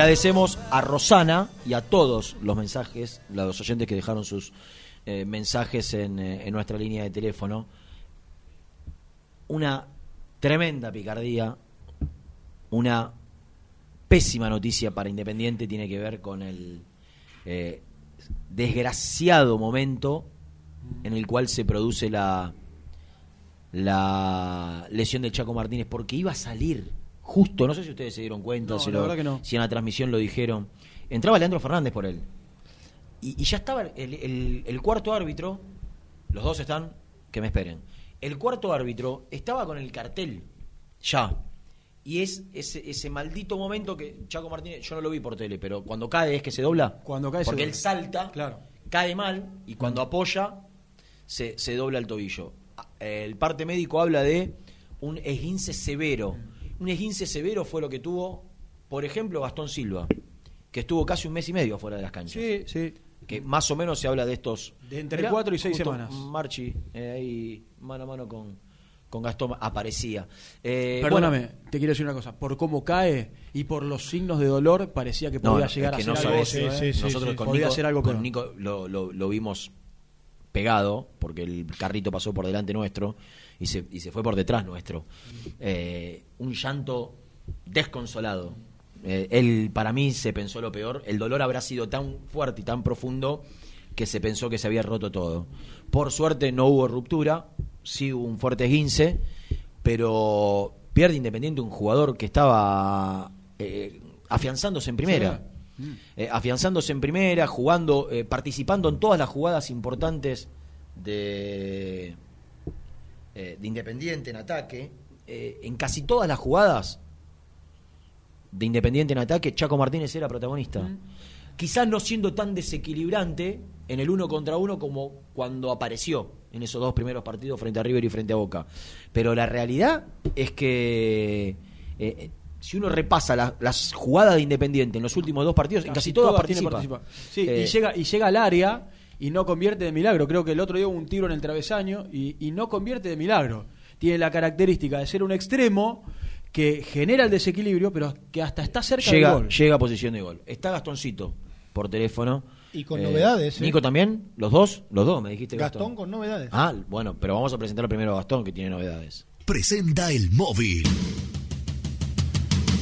Agradecemos a Rosana y a todos los mensajes, los oyentes que dejaron sus eh, mensajes en, eh, en nuestra línea de teléfono. Una tremenda picardía, una pésima noticia para Independiente tiene que ver con el eh, desgraciado momento en el cual se produce la, la lesión del Chaco Martínez, porque iba a salir justo, no sé si ustedes se dieron cuenta, No, si, la lo- no. si en la transmisión lo dijeron. Entraba Leandro Fernández por él. Y, y ya estaba el, el- el cuarto árbitro, los dos están, que me esperen. El cuarto árbitro estaba con el cartel, ya. Y es ese, ese maldito momento que Chaco Martínez, yo no lo vi por tele, pero cuando cae es que se dobla. Cuando cae se Porque dobla. él salta, Claro. cae mal y cuando apoya se, se dobla el tobillo. Ah, El parte médico habla de un esguince severo. Un esguince severo fue lo que tuvo, por ejemplo, Gastón Silva, que estuvo casi un mes y medio fuera de las canchas. Sí, sí. Que más o menos se habla de estos. De entre Mirá, cuatro y seis semanas. Marchi, eh, ahí mano a mano con, con Gastón aparecía. Eh, Perdóname, bueno, te quiero decir una cosa. Por cómo cae y por los signos de dolor, parecía que podía no, llegar es que a no ser algo. sabés, ¿eh? nosotros con Nico, ser algo con. Nico lo, lo- lo vimos pegado, porque el carrito pasó por delante nuestro y se, y se fue por detrás nuestro. Eh, un llanto desconsolado. Eh, él, para mí, se pensó lo peor. El dolor habrá sido tan fuerte y tan profundo que se pensó que se había roto todo. Por suerte no hubo ruptura, sí hubo un fuerte esguince, pero pierde Independiente un jugador que estaba eh, afianzándose en primera. Eh, afianzándose en primera, jugando, eh, participando en todas las jugadas importantes de, eh, de Independiente en ataque. Eh, en casi todas las jugadas de Independiente en ataque, Chaco Martínez era protagonista. Quizás no siendo tan desequilibrante en el uno contra uno como cuando apareció en esos dos primeros partidos frente a River y frente a Boca. Pero la realidad es que eh, si uno repasa la- las jugadas de Independiente en los últimos dos partidos, en casi todas tiene participa. participa. Sí, Eh, y, llega, y llega al área y no convierte de milagro. Creo que el otro día hubo un tiro en el travesaño y, y no convierte de milagro. Tiene la característica de ser un extremo que genera el desequilibrio, pero que hasta está cerca llega, del gol. llega a posición de gol. Está Gastoncito por teléfono. Y con novedades, ¿eh? Nico también, los dos, los dos, me dijiste Gastón. Gastón con novedades. Ah, bueno, pero vamos a presentar primero a Gastón que tiene novedades. Presenta el móvil.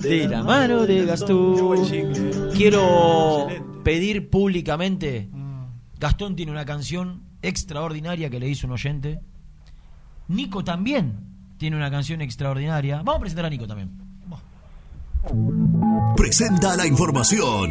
de la mano de Gastón. Quiero pedir públicamente, Gastón tiene una canción extraordinaria que le hizo un oyente. Nico también tiene una canción extraordinaria. Vamos a presentar a Nico también. Presenta la información.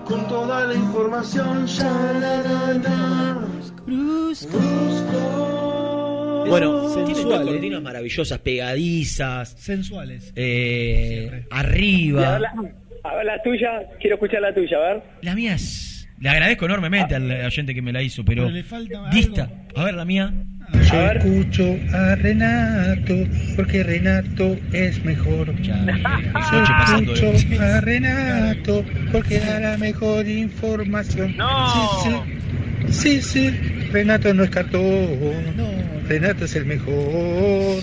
Con toda la información, ya la la la. Brusco. Bueno, tiene ¿eh? cortinas maravillosas, pegadizas, Sensuales. eh, arriba. A ver, la, a ver la tuya, quiero escuchar la tuya, a ver. La mía es. Le agradezco enormemente al oyente que me la hizo, pero. Pero le falta Dista. A ver, la mía. Yo escucho a Renato porque Renato es mejor. (laughs) Yo pasando de- escucho a (laughs) Renato porque da la mejor información. Sí, sí. Sí, sí. Renato no es cartón. Renato es el mejor.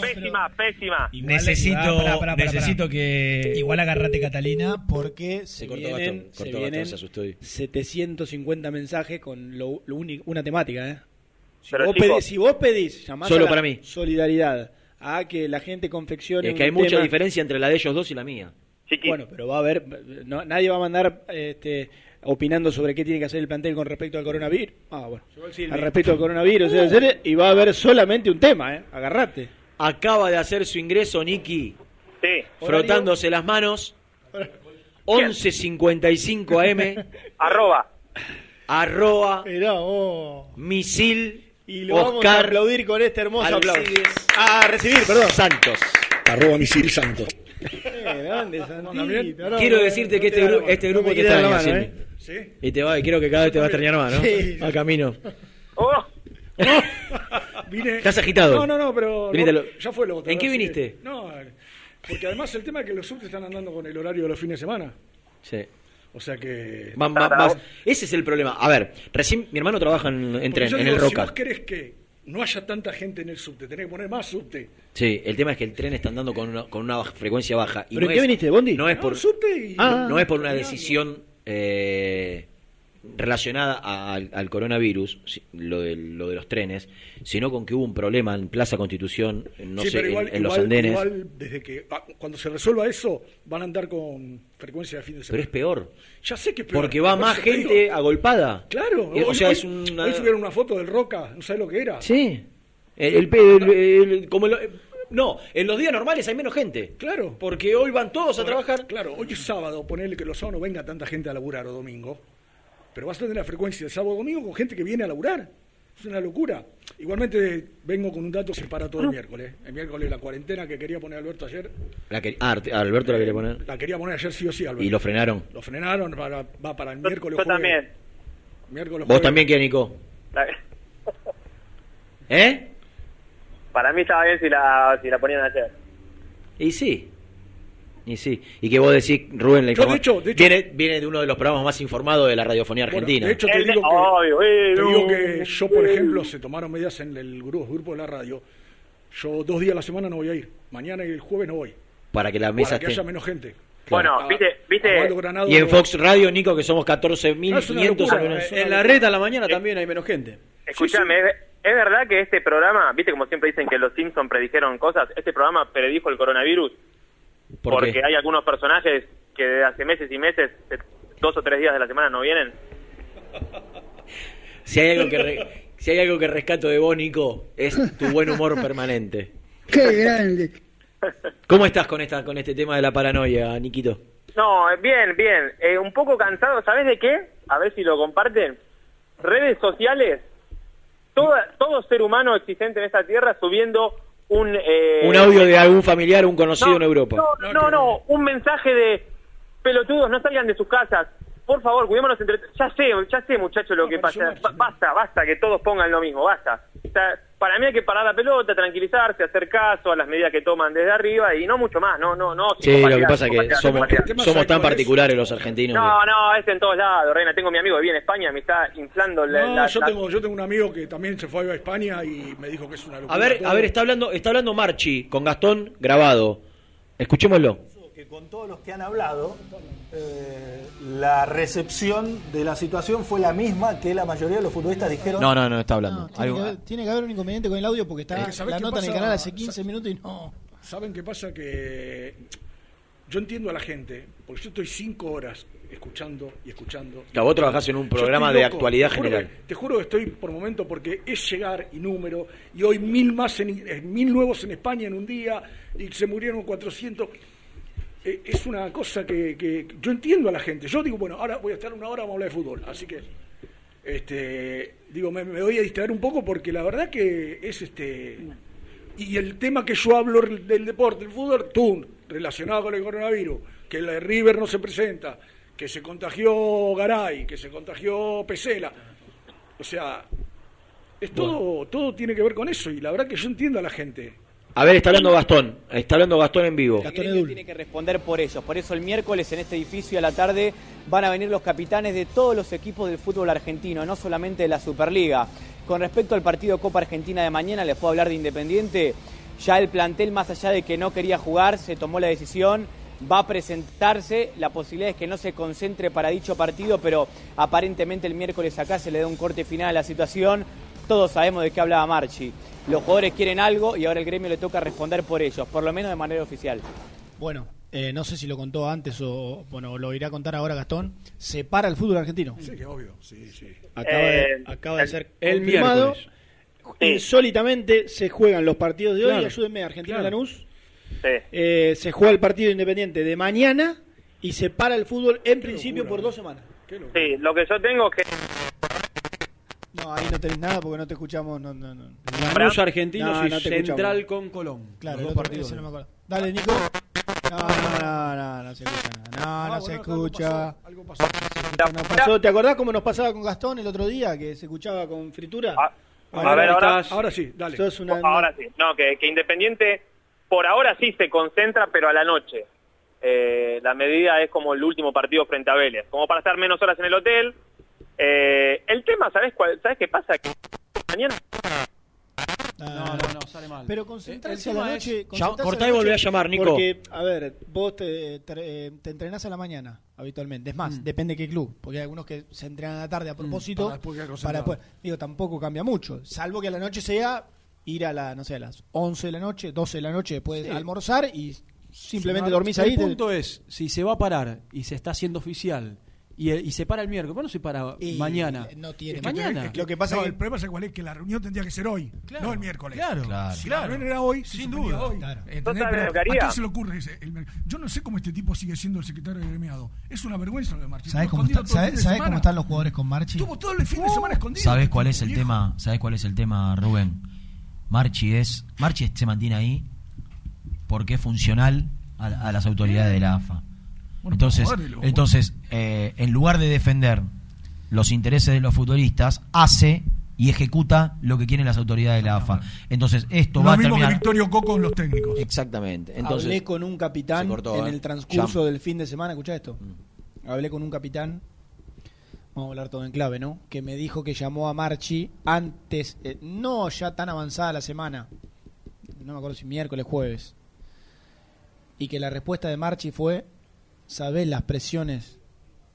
Pésima, pésima. necesito Igual- necesito que. Igual agarrate Catalina porque se, Se cortó vienen, Gastón, se cortó vienen Gastón, se asustó ahí. 750 mensajes con lo, lo único- una temática, ¿eh? Si, Pero, vos, chicos, pedís, si vos pedís, llamás solo a la para mí. solidaridad a que la gente confeccione Es que un hay mucha tema. diferencia entre la de ellos dos y la mía. Bueno, pero va a haber, no- nadie va a mandar este, opinando sobre qué tiene que hacer el plantel con respecto al coronavirus. Ah, bueno. Al respecto al coronavirus, Uh. y va a haber solamente un tema, ¿eh? Agarrate. Acaba de hacer su ingreso Nicky Sí. frotándose las manos. 11.55 AM. Arroba. Arroba. Mirá, oh. Misil. Y lo vamos a Oscar. aplaudir con este hermoso aplauso. A recibir, perdón. Santos. Arroba misil santo. Eh, grande, Santito, no, Quiero no, decirte no que te este, gru- este No grupo me te extraña, mano, Silvi. ¿eh? Y te va, y creo que cada vez te va a extrañar más, ¿no? Sí. Al camino. Oh, (laughs) (laughs) Vine- Estás agitado. No, no, no, pero no, ya fue lo otro. ¿En qué viniste? No, porque además el tema es que los subtes están andando con el horario de los fines de semana. Sí. O sea que... Vas- Ese es el problema. A ver, recién mi hermano trabaja en, en tren, yo en digo, el Si Roca. vos querés que no haya tanta gente en el subte, tenés que poner más subte. Sí, el tema es que el tren está andando con una, con una frecuencia baja. Y ¿Pero no en qué viniste, de Bondi? No es No, por, subte y... no, no es por una decisión eh, relacionada a- al, al coronavirus, lo de, lo de los trenes, sino con que hubo un problema en Plaza Constitución, no Sí, sé, pero en- igual, los andenes. igual desde que ah, cuando se resuelva eso van a andar con frecuencia de fin de Pero semana. es peor. Ya sé que es peor. Porque va más gente agolpada. Claro. Eh, o hoy- sea, hoy- es una... Hoy subieron una foto del Roca, no sabes lo que era. Sí. El, el- el- el- como no, en los días normales hay menos gente. Claro. Porque hoy van todos a Ahora, trabajar. Claro, hoy es sábado, ponerle que los sábados no venga tanta gente a laburar o domingo. Pero vas a tener la frecuencia de sábado o domingo con gente que viene a laburar. Es una locura. Igualmente vengo con un dato se para todo el miércoles. El miércoles la cuarentena que quería poner Alberto ayer, La que- ah, Alberto la quería poner. la quería poner ayer sí o sí, Alberto. Y lo frenaron. Lo frenaron, para- va para el miércoles yo también. Miércoles, Vos jueves. también, que Nico. La- ¿Eh? Para mí estaba bien si la, si la ponían ayer. Y sí. Y sí. Y que vos decís, Rubén, la Yo, de informa- hecho- de hecho- viene, viene de uno de los programas más informados de la radiofonía Bueno, argentina. de hecho, te digo, que, Obvio, eh, te no. digo que yo, por ejemplo, se tomaron medidas en el grupo, grupo de la radio. Yo dos días a la semana no voy a ir. Mañana y el jueves no voy. para que la mesa para que esté. haya menos gente. Bueno, Ah, viste, viste, Granado- Y en Fox Radio, Nico, que somos No, es una 14.500 locura, o menos. es una En la red a la mañana también hay menos gente. escúchame, ¿es, es verdad que este programa, viste como siempre dicen que los Simpsons predijeron cosas, este programa predijo el coronavirus ¿Por porque qué? hay algunos personajes que desde hace meses y meses, eh, dos o tres días de la semana no vienen. (laughs) Si hay algo que re- si hay algo que rescato de vos, Nico, es tu buen humor (laughs) permanente. Qué grande. (laughs) ¿Cómo estás con esta con este tema de la paranoia, Niquito? No, eh, bien, bien. Eh, un poco cansado, ¿sabes de qué? A ver si lo comparten. Redes sociales. Toda, todo ser humano existente en esta tierra subiendo un... eh, Un audio de algún familiar, un conocido no, en Europa. No, no, no, un mensaje de pelotudos, no salgan de sus casas. Por favor, cuidémonos entre... Ya sé, ya sé, muchachos, lo que pasa. Ba- Basta, basta, que todos pongan lo mismo, basta. O sea, para mí hay que parar la pelota, tranquilizarse, hacer caso a las medidas que toman desde arriba y no mucho más, no, no, no. Sí, lo que pasa es que somos, tan particulares los argentinos. No, no, es en todos lados, Reina. Tengo mi amigo que vive en España, me está inflando la... No, la- yo la- tengo, yo tengo un amigo que también se fue a España y me dijo que es una locura. A ver, todo. a ver, está hablando, está hablando Marchi con Gastón grabado. Escuchémoslo. que con todos los que han hablado, eh, la recepción de la situación fue la misma que la mayoría de los futbolistas dijeron. No, no, no está hablando. Tiene, Algo- que haber, tiene que haber un inconveniente con el audio porque está Es que ¿sabés la nota en el canal hace 15 Sa- minutos y no. ¿Saben qué pasa? Que yo entiendo a la gente, porque yo estoy cinco horas escuchando y escuchando. Claro, vos trabajás en un programa de loco, actualidad te juro general. que- te juro que estoy por momento porque es llegar y número, y hoy mil más, en, eh, mil nuevos en España en un día, y se murieron 400. Eh, es una cosa que, que yo entiendo a la gente. Yo digo, bueno, ahora voy a estar una hora, vamos a hablar de fútbol. Así que, este, digo, me, me voy a distraer un poco porque la verdad que es este. Y el tema que yo hablo del deporte, el fútbol, tú, relacionado con el coronavirus, que el River no se presenta, que se contagió Garay, que se contagió Pesela. O sea, es todo, todo tiene que ver con eso y la verdad que yo entiendo a la gente. A ver, está hablando Gastón. Está hablando Gastón en vivo. El gremio tiene que responder por ellos. Por eso el miércoles en este edificio a la tarde van a venir los capitanes de todos los equipos del fútbol argentino, no solamente de la Superliga. Con respecto al partido Copa Argentina de mañana, les puedo hablar de Independiente. Ya el plantel, más allá de que no quería jugar, se tomó la decisión, va a presentarse. La posibilidad es que no se concentre para dicho partido, pero aparentemente el miércoles acá se le da un corte final a la situación. Todos sabemos de qué hablaba Marchi. Los jugadores quieren algo y ahora el gremio le toca responder por ellos, por lo menos de manera oficial. Bueno, eh, no sé si lo contó antes o bueno lo irá a contar ahora Gastón. Se para el fútbol argentino. Sí, que obvio, sí, sí. Acaba, Eh, de, acaba de el- ser el confirmado. Insólitamente se juegan los partidos de hoy. Claro, Ayúdenme, Argentina claro. Lanús. Sí. Eh, se juega el partido independiente de mañana y se para el fútbol en principio por dos semanas. Sí, lo que yo tengo es que... No, ahí no tenés nada porque no te escuchamos. No, no, no. Lanús Argentinos No, y no Central escuchamos. con Colón. Claro, el otro, partidos. ese no me acuerdo. Dale, Nico. No, no, no, no, no se escucha nada. No, no se escucha. Algo pasó. Nos pasó- ¿Te acordás cómo nos pasaba con Gastón el otro día? Que se escuchaba con fritura. a ver, ahora- Ahora sí, dale. Sos una- Ahora sí, no, que, que Independiente por ahora sí se concentra, pero a la noche. Eh, la medida es como el último partido frente a Vélez, como para estar menos horas en el hotel. Eh, el tema, ¿sabes cuál, ¿sabes qué pasa? Que mañana No, no, no, sale mal. Pero concentrarse El- el a la noche. es- cortá y noche, a llamar, Nico. Porque, a ver, vos te, te, te entrenás a la mañana habitualmente. Es más, Mm. depende qué club. Porque hay algunos que se entrenan a la tarde a propósito. para después para después. Digo, tampoco cambia mucho. Salvo que a la noche sea ir a la, no sé, a las 11 de la noche, 12 de la noche, después Sí. almorzar y simplemente Si no, dormís el ahí. te- punto es, si se va a parar y se está haciendo oficial y, y se para el miércoles, ¿por qué no se para Y mañana? no tiene- Es mañana. es que lo que pasa No, es que- el problema es cuál es que la reunión tendría que ser hoy, no el miércoles. Claro, Claro. Si claro. la reunión era hoy, Sin duda. hoy. Claro. ¿Entendés? ¿No sabes quién se le ocurre ese? el- yo no sé cómo este tipo sigue siendo el secretario de gremiado. Es una vergüenza lo de Marchi. ¿Sabés Estuvo cómo, está- están los jugadores con Marchi? Estuvo todo el fin de semana escondido. ¿Sabes cuál es el viejo. tema? ¿Sabes cuál es el tema, Rubén? Marchi es Marchi se mantiene ahí porque es funcional a, a las autoridades de la AFA. Bueno, Entonces, entonces eh, en lugar de defender los intereses de los futbolistas, hace y ejecuta lo que quieren las autoridades de la AFA. Entonces, esto Lo va a mismo que terminar Victorio Coco con los técnicos. Exactamente. Entonces, Hablé con un capitán cortó, en ¿eh? el transcurso del fin de semana, escucha esto. Hablé con un capitán, vamos a hablar todo en clave, ¿no? Que me dijo que llamó a Marchi antes, eh, no ya tan avanzada la semana, no me acuerdo si miércoles, jueves, y que la respuesta de Marchi fue, ¿sabés las presiones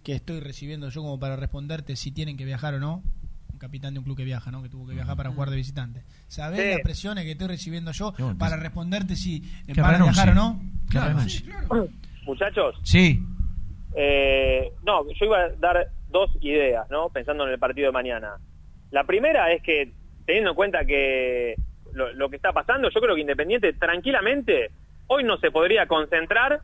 que estoy recibiendo yo como para responderte si tienen que viajar o no? Un capitán de un club que viaja, ¿no? Que tuvo que viajar para jugar de visitante. ¿Sabés Sí. las presiones que estoy recibiendo yo No, para responderte si que van a renuncie. viajar o no? Sí, claro. (clears throat) muchachos, Sí, Eh, no, yo iba a dar dos ideas, ¿no? Pensando en el partido de mañana. La primera es que, teniendo en cuenta que lo, lo que está pasando, yo creo que Independiente tranquilamente hoy no se podría concentrar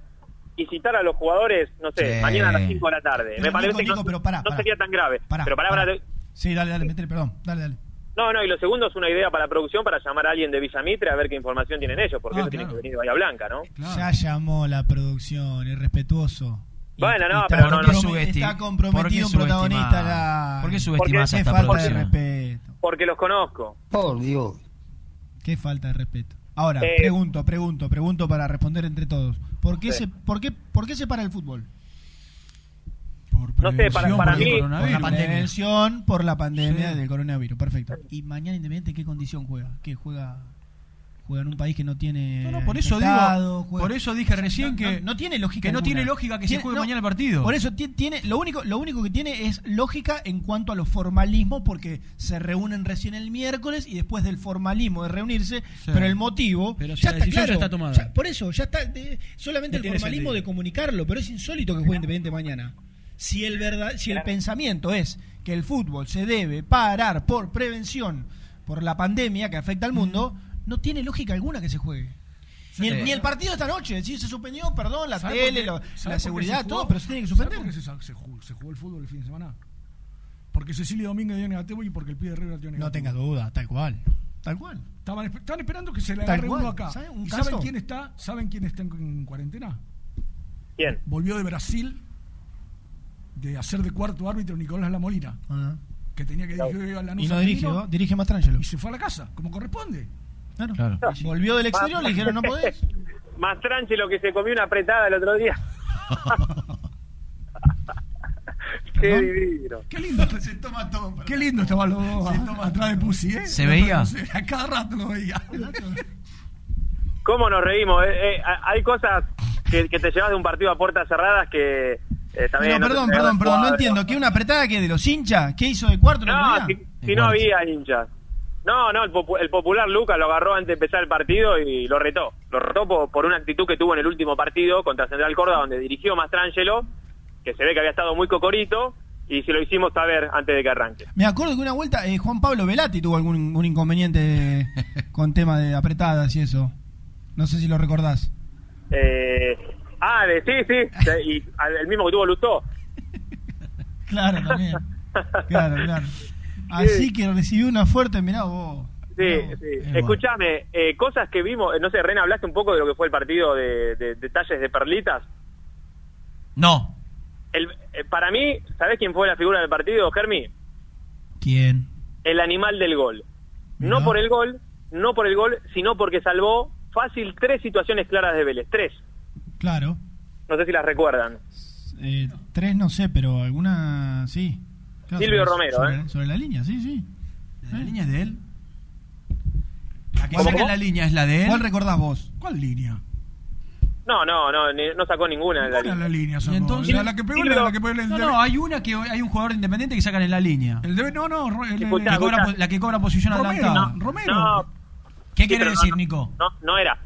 y citar a los jugadores, no sé, Sí. mañana a las 5 de la tarde. Pero, Me parece Nico, que no, Nico, pero pará, no pará. sería tan grave. Pará, pero palabra pará. de- Sí, dale, dale, metele, perdón. Dale, dale. No, no, y lo segundo es una idea para la producción para llamar a alguien de Villamitre a ver qué información tienen ellos, porque Ah, ellos tienen claro. que venir de Bahía Blanca, ¿no? Ya llamó la producción, irrespetuoso. Bueno, no, pero está, no, no. está ¿por comprometido un protagonista. La... ¿Por qué a esta falta de respeto. Porque los conozco. Por Dios. Qué falta de respeto. Ahora, Eh, pregunto, pregunto, pregunto para responder entre todos. ¿Por qué, Sí. se, por qué, por qué se para el fútbol? No sé, para, para mí, Por la prevención por la pandemia del coronavirus. Perfecto. ¿Y mañana Independiente qué condición juega? ¿Qué juega? Juega en un país que no tiene. No, no, por eso estado, digo, juega- por eso dije recién No, que no, no tiene lógica que no alguna. tiene lógica que se Tiene- juegue no, mañana el partido. Por eso ti- tiene lo único lo único que tiene es lógica en cuanto a los formalismos porque se reúnen recién el miércoles y después del formalismo de reunirse, Sí. pero el motivo Pero si ya la está claro. ya está tomada. Ya- por eso ya está de- solamente No el formalismo sentido. de comunicarlo, pero es insólito que juegue Independiente mañana. Si el verdad si el pensamiento es que el fútbol se debe parar por prevención por la pandemia que afecta al mundo, no tiene lógica alguna que se juegue. Ni el, Sí. ni el partido esta noche, si se suspendió, perdón, la ¿Sabe por tele, la seguridad, se jugó? todo, pero se tiene que ¿Sabe suspender. por qué se, jugó, se jugó el fútbol el fin de semana? Porque Cecilia Domínguez dio negativo y porque el pibe de River dio negativo. No tenga duda, tal cual. Tal cual. Estaban, estaban esperando que se le agarre uno acá. ¿Sabe un ¿Y caso? saben quién está? ¿Saben quién está en, en cuarentena? ¿Quién? Volvió de Brasil de hacer de cuarto árbitro Nicolás La Molina, Ah. que tenía que dirigir a la Y no dirige, ¿no? dirige Mastrangelo. Y se fue a la casa, como corresponde. Claro. Volvió del exterior, le dijeron no podés. (laughs) Más lo que se comió una apretada el otro día. (laughs) Qué divino. Qué lindo. (laughs) se toma todo. Qué lindo estaban los dos atrás de Pussy, ¿eh? ¿Se veía? No A cada rato lo veía. ¿Cómo nos reímos? Eh, eh, hay cosas que, que te llevas de un partido a puertas cerradas que eh, también... No, no perdón, perdón, perdón, no entiendo. ¿Qué una apretada que de los hinchas? ¿Qué hizo de cuarto? No, No, si, si no había hinchas. No, no, el, popu- el popular Lucas lo agarró antes de empezar el partido y lo retó. Lo retó por, por una actitud que tuvo en el último partido contra Central Córdoba, donde dirigió Mastrangelo, que se ve que había estado muy cocorito, y se lo hicimos saber antes de que arranque. Me acuerdo que una vuelta eh, Juan Pablo Velati tuvo algún un inconveniente (laughs) con tema de apretadas y eso. No sé si lo recordás. Eh, ah, de, sí, sí, de- y al- el mismo que tuvo Lustó. (laughs) Claro, también. Claro, claro. Así que recibió una fuerte, mirá vos. Sí, sí. Escúchame, eh, cosas que vimos, eh, no sé, Ren, hablaste un poco de lo que fue el partido de, de detalles de perlitas. No. El, eh, para mí, ¿sabés quién fue la figura del partido, Germi? ¿Quién? El animal del gol. No por el gol, no por el gol, sino porque salvó fácil tres situaciones claras de Vélez. Tres. Claro. No sé si las recuerdan. Eh, tres no sé, pero alguna sí. Claro, Silvio sobre- Romero, sobre, ¿eh? sobre la línea, sí, sí. ¿La línea es de él? La que ¿Cómo, saca la línea es la de él. ¿Cuál recordás vos? ¿Cuál línea? No, no, no, ni- no sacó ninguna de la línea. la línea Y entonces, La- la que pegó la- la que pegó el- no, no, hay una que hay un jugador independiente que sacan en la línea. El no, no, el- Escuchá, cobra la que cobra posición Romero, adelantada. no, Romero. No, ¿Qué Sí, quiere decir, no. Nico? no, no era.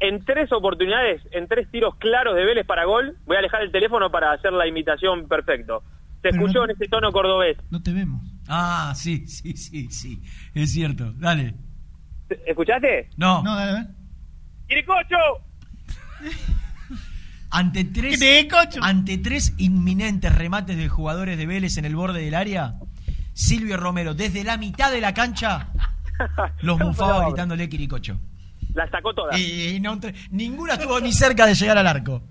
En tres oportunidades, en tres tiros claros de Vélez para gol, voy a alejar el teléfono para hacer la imitación perfecto. Se Pero escuchó no- en ese tono cordobés. No te vemos. Ah, sí, sí, sí, sí. Es cierto. Dale. ¿Escuchaste? No. No, dale, a ver. ¡Quiricocho! Ante tres, ante tres inminentes remates de jugadores de Vélez en el borde del área, Silvio Romero, desde la mitad de la cancha, (laughs) los bufaba gritándole Quiricocho. La sacó toda. Y no, ninguna estuvo ni cerca de llegar al arco.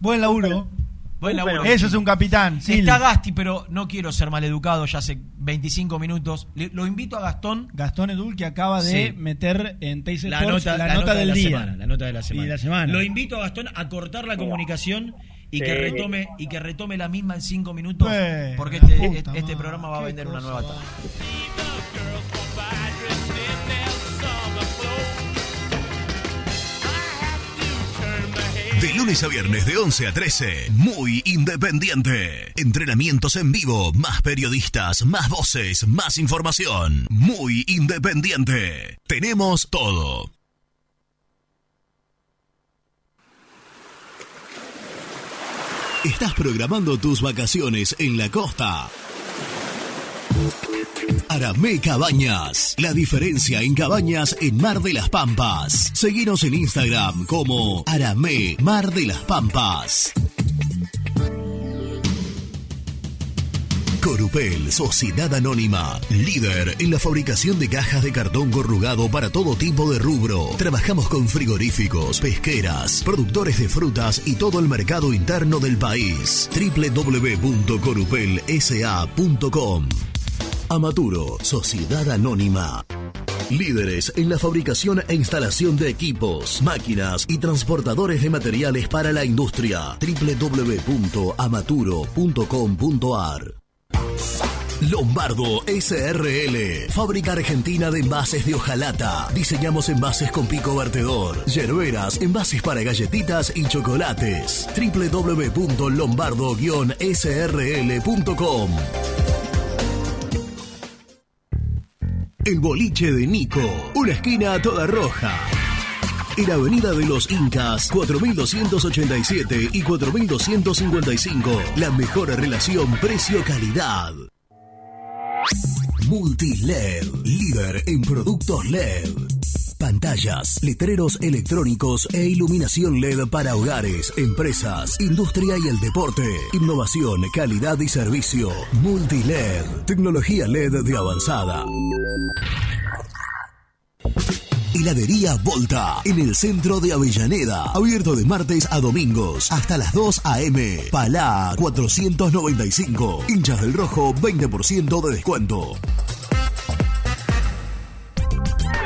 Buen laburo. Eso es un capitán. Sí. Está Gasti, pero no quiero ser maleducado, ya hace 25 minutos. Le- lo invito a Gastón. Gastón Edul que acaba de Sí. meter en Teis La Sports nota, la, la nota nota de la día. semana, la nota de la semana. Y la semana. Lo invito a Gastón a cortar la comunicación y Sí. que retome y que retome la misma en cinco minutos, porque este, puta este- este programa va a vender una nueva va. De lunes a viernes de 11 a 13, muy independiente. Entrenamientos en vivo, más periodistas, más voces, más información. Muy independiente. Tenemos todo. Estás programando tus vacaciones en la costa. Aramé Cabañas. La diferencia en cabañas en Mar de las Pampas. Seguinos en Instagram como Aramé Mar de las Pampas. Corupel, Sociedad Anónima, líder en la fabricación de cajas de cartón corrugado para todo tipo de rubro. Trabajamos con frigoríficos, pesqueras, productores de frutas y todo el mercado interno del país. www.corupelsa.com Amaturo, Sociedad Anónima. Líderes en la fabricación e instalación de equipos, máquinas y transportadores de materiales para la industria. www.amaturo.com.ar Lombardo SRL, fábrica argentina de envases de hojalata. Diseñamos envases con pico vertedor, hierberas, envases para galletitas y chocolates. www.lombardo-srl.com El boliche de Nico, una esquina toda roja. En Avenida de los Incas, 4287 y 4255. La mejor relación precio-calidad. Multiled, líder en productos LED. Pantallas, letreros electrónicos e iluminación LED para hogares, empresas, industria y el deporte. Innovación, calidad y servicio. Multiled, tecnología LED de avanzada. Heladería Volta, en el centro de Avellaneda. Abierto de martes a domingos, hasta las 2 a.m. Palá 495. Hinchas del Rojo, 20% de descuento.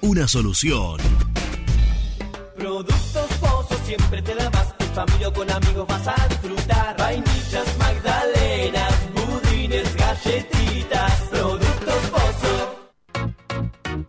una solución. Productos Pozo siempre te da más. En familia o con amigos vas a disfrutar. Vainillas, magdalenas,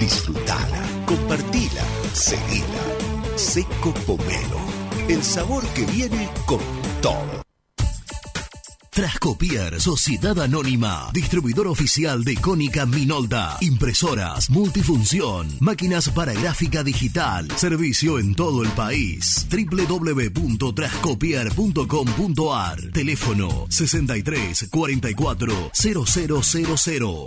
Disfrutala, compartila, seguila. Seco Pomelo. El sabor que viene con todo. Trascopier, Sociedad Anónima, distribuidor oficial de Cónica Minolta, impresoras, multifunción, máquinas para gráfica digital, servicio en todo el país. www.trascopier.com.ar, teléfono 63 44 0000.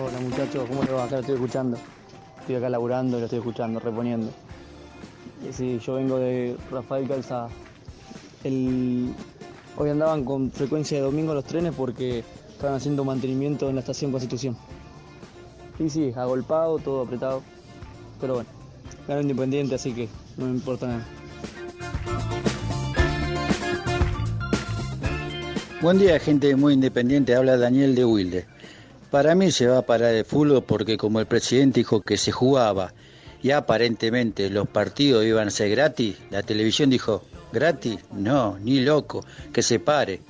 Hola muchachos, ¿cómo les va? Acá lo estoy escuchando. Estoy acá laburando y lo estoy escuchando, reponiendo. Y sí, yo vengo de Rafael Calzada. Hoy andaban con frecuencia de domingo los trenes porque estaban haciendo mantenimiento en la estación Constitución. Y sí, agolpado, todo apretado. Pero bueno, ganó Independiente, así que no me importa nada. Buen día, gente muy independiente. Habla Daniel de Wilde. Para mí se va a parar el fútbol porque como el presidente dijo que se jugaba y aparentemente los partidos iban a ser gratis, la televisión dijo, ¿gratis? No, ni loco, que se pare.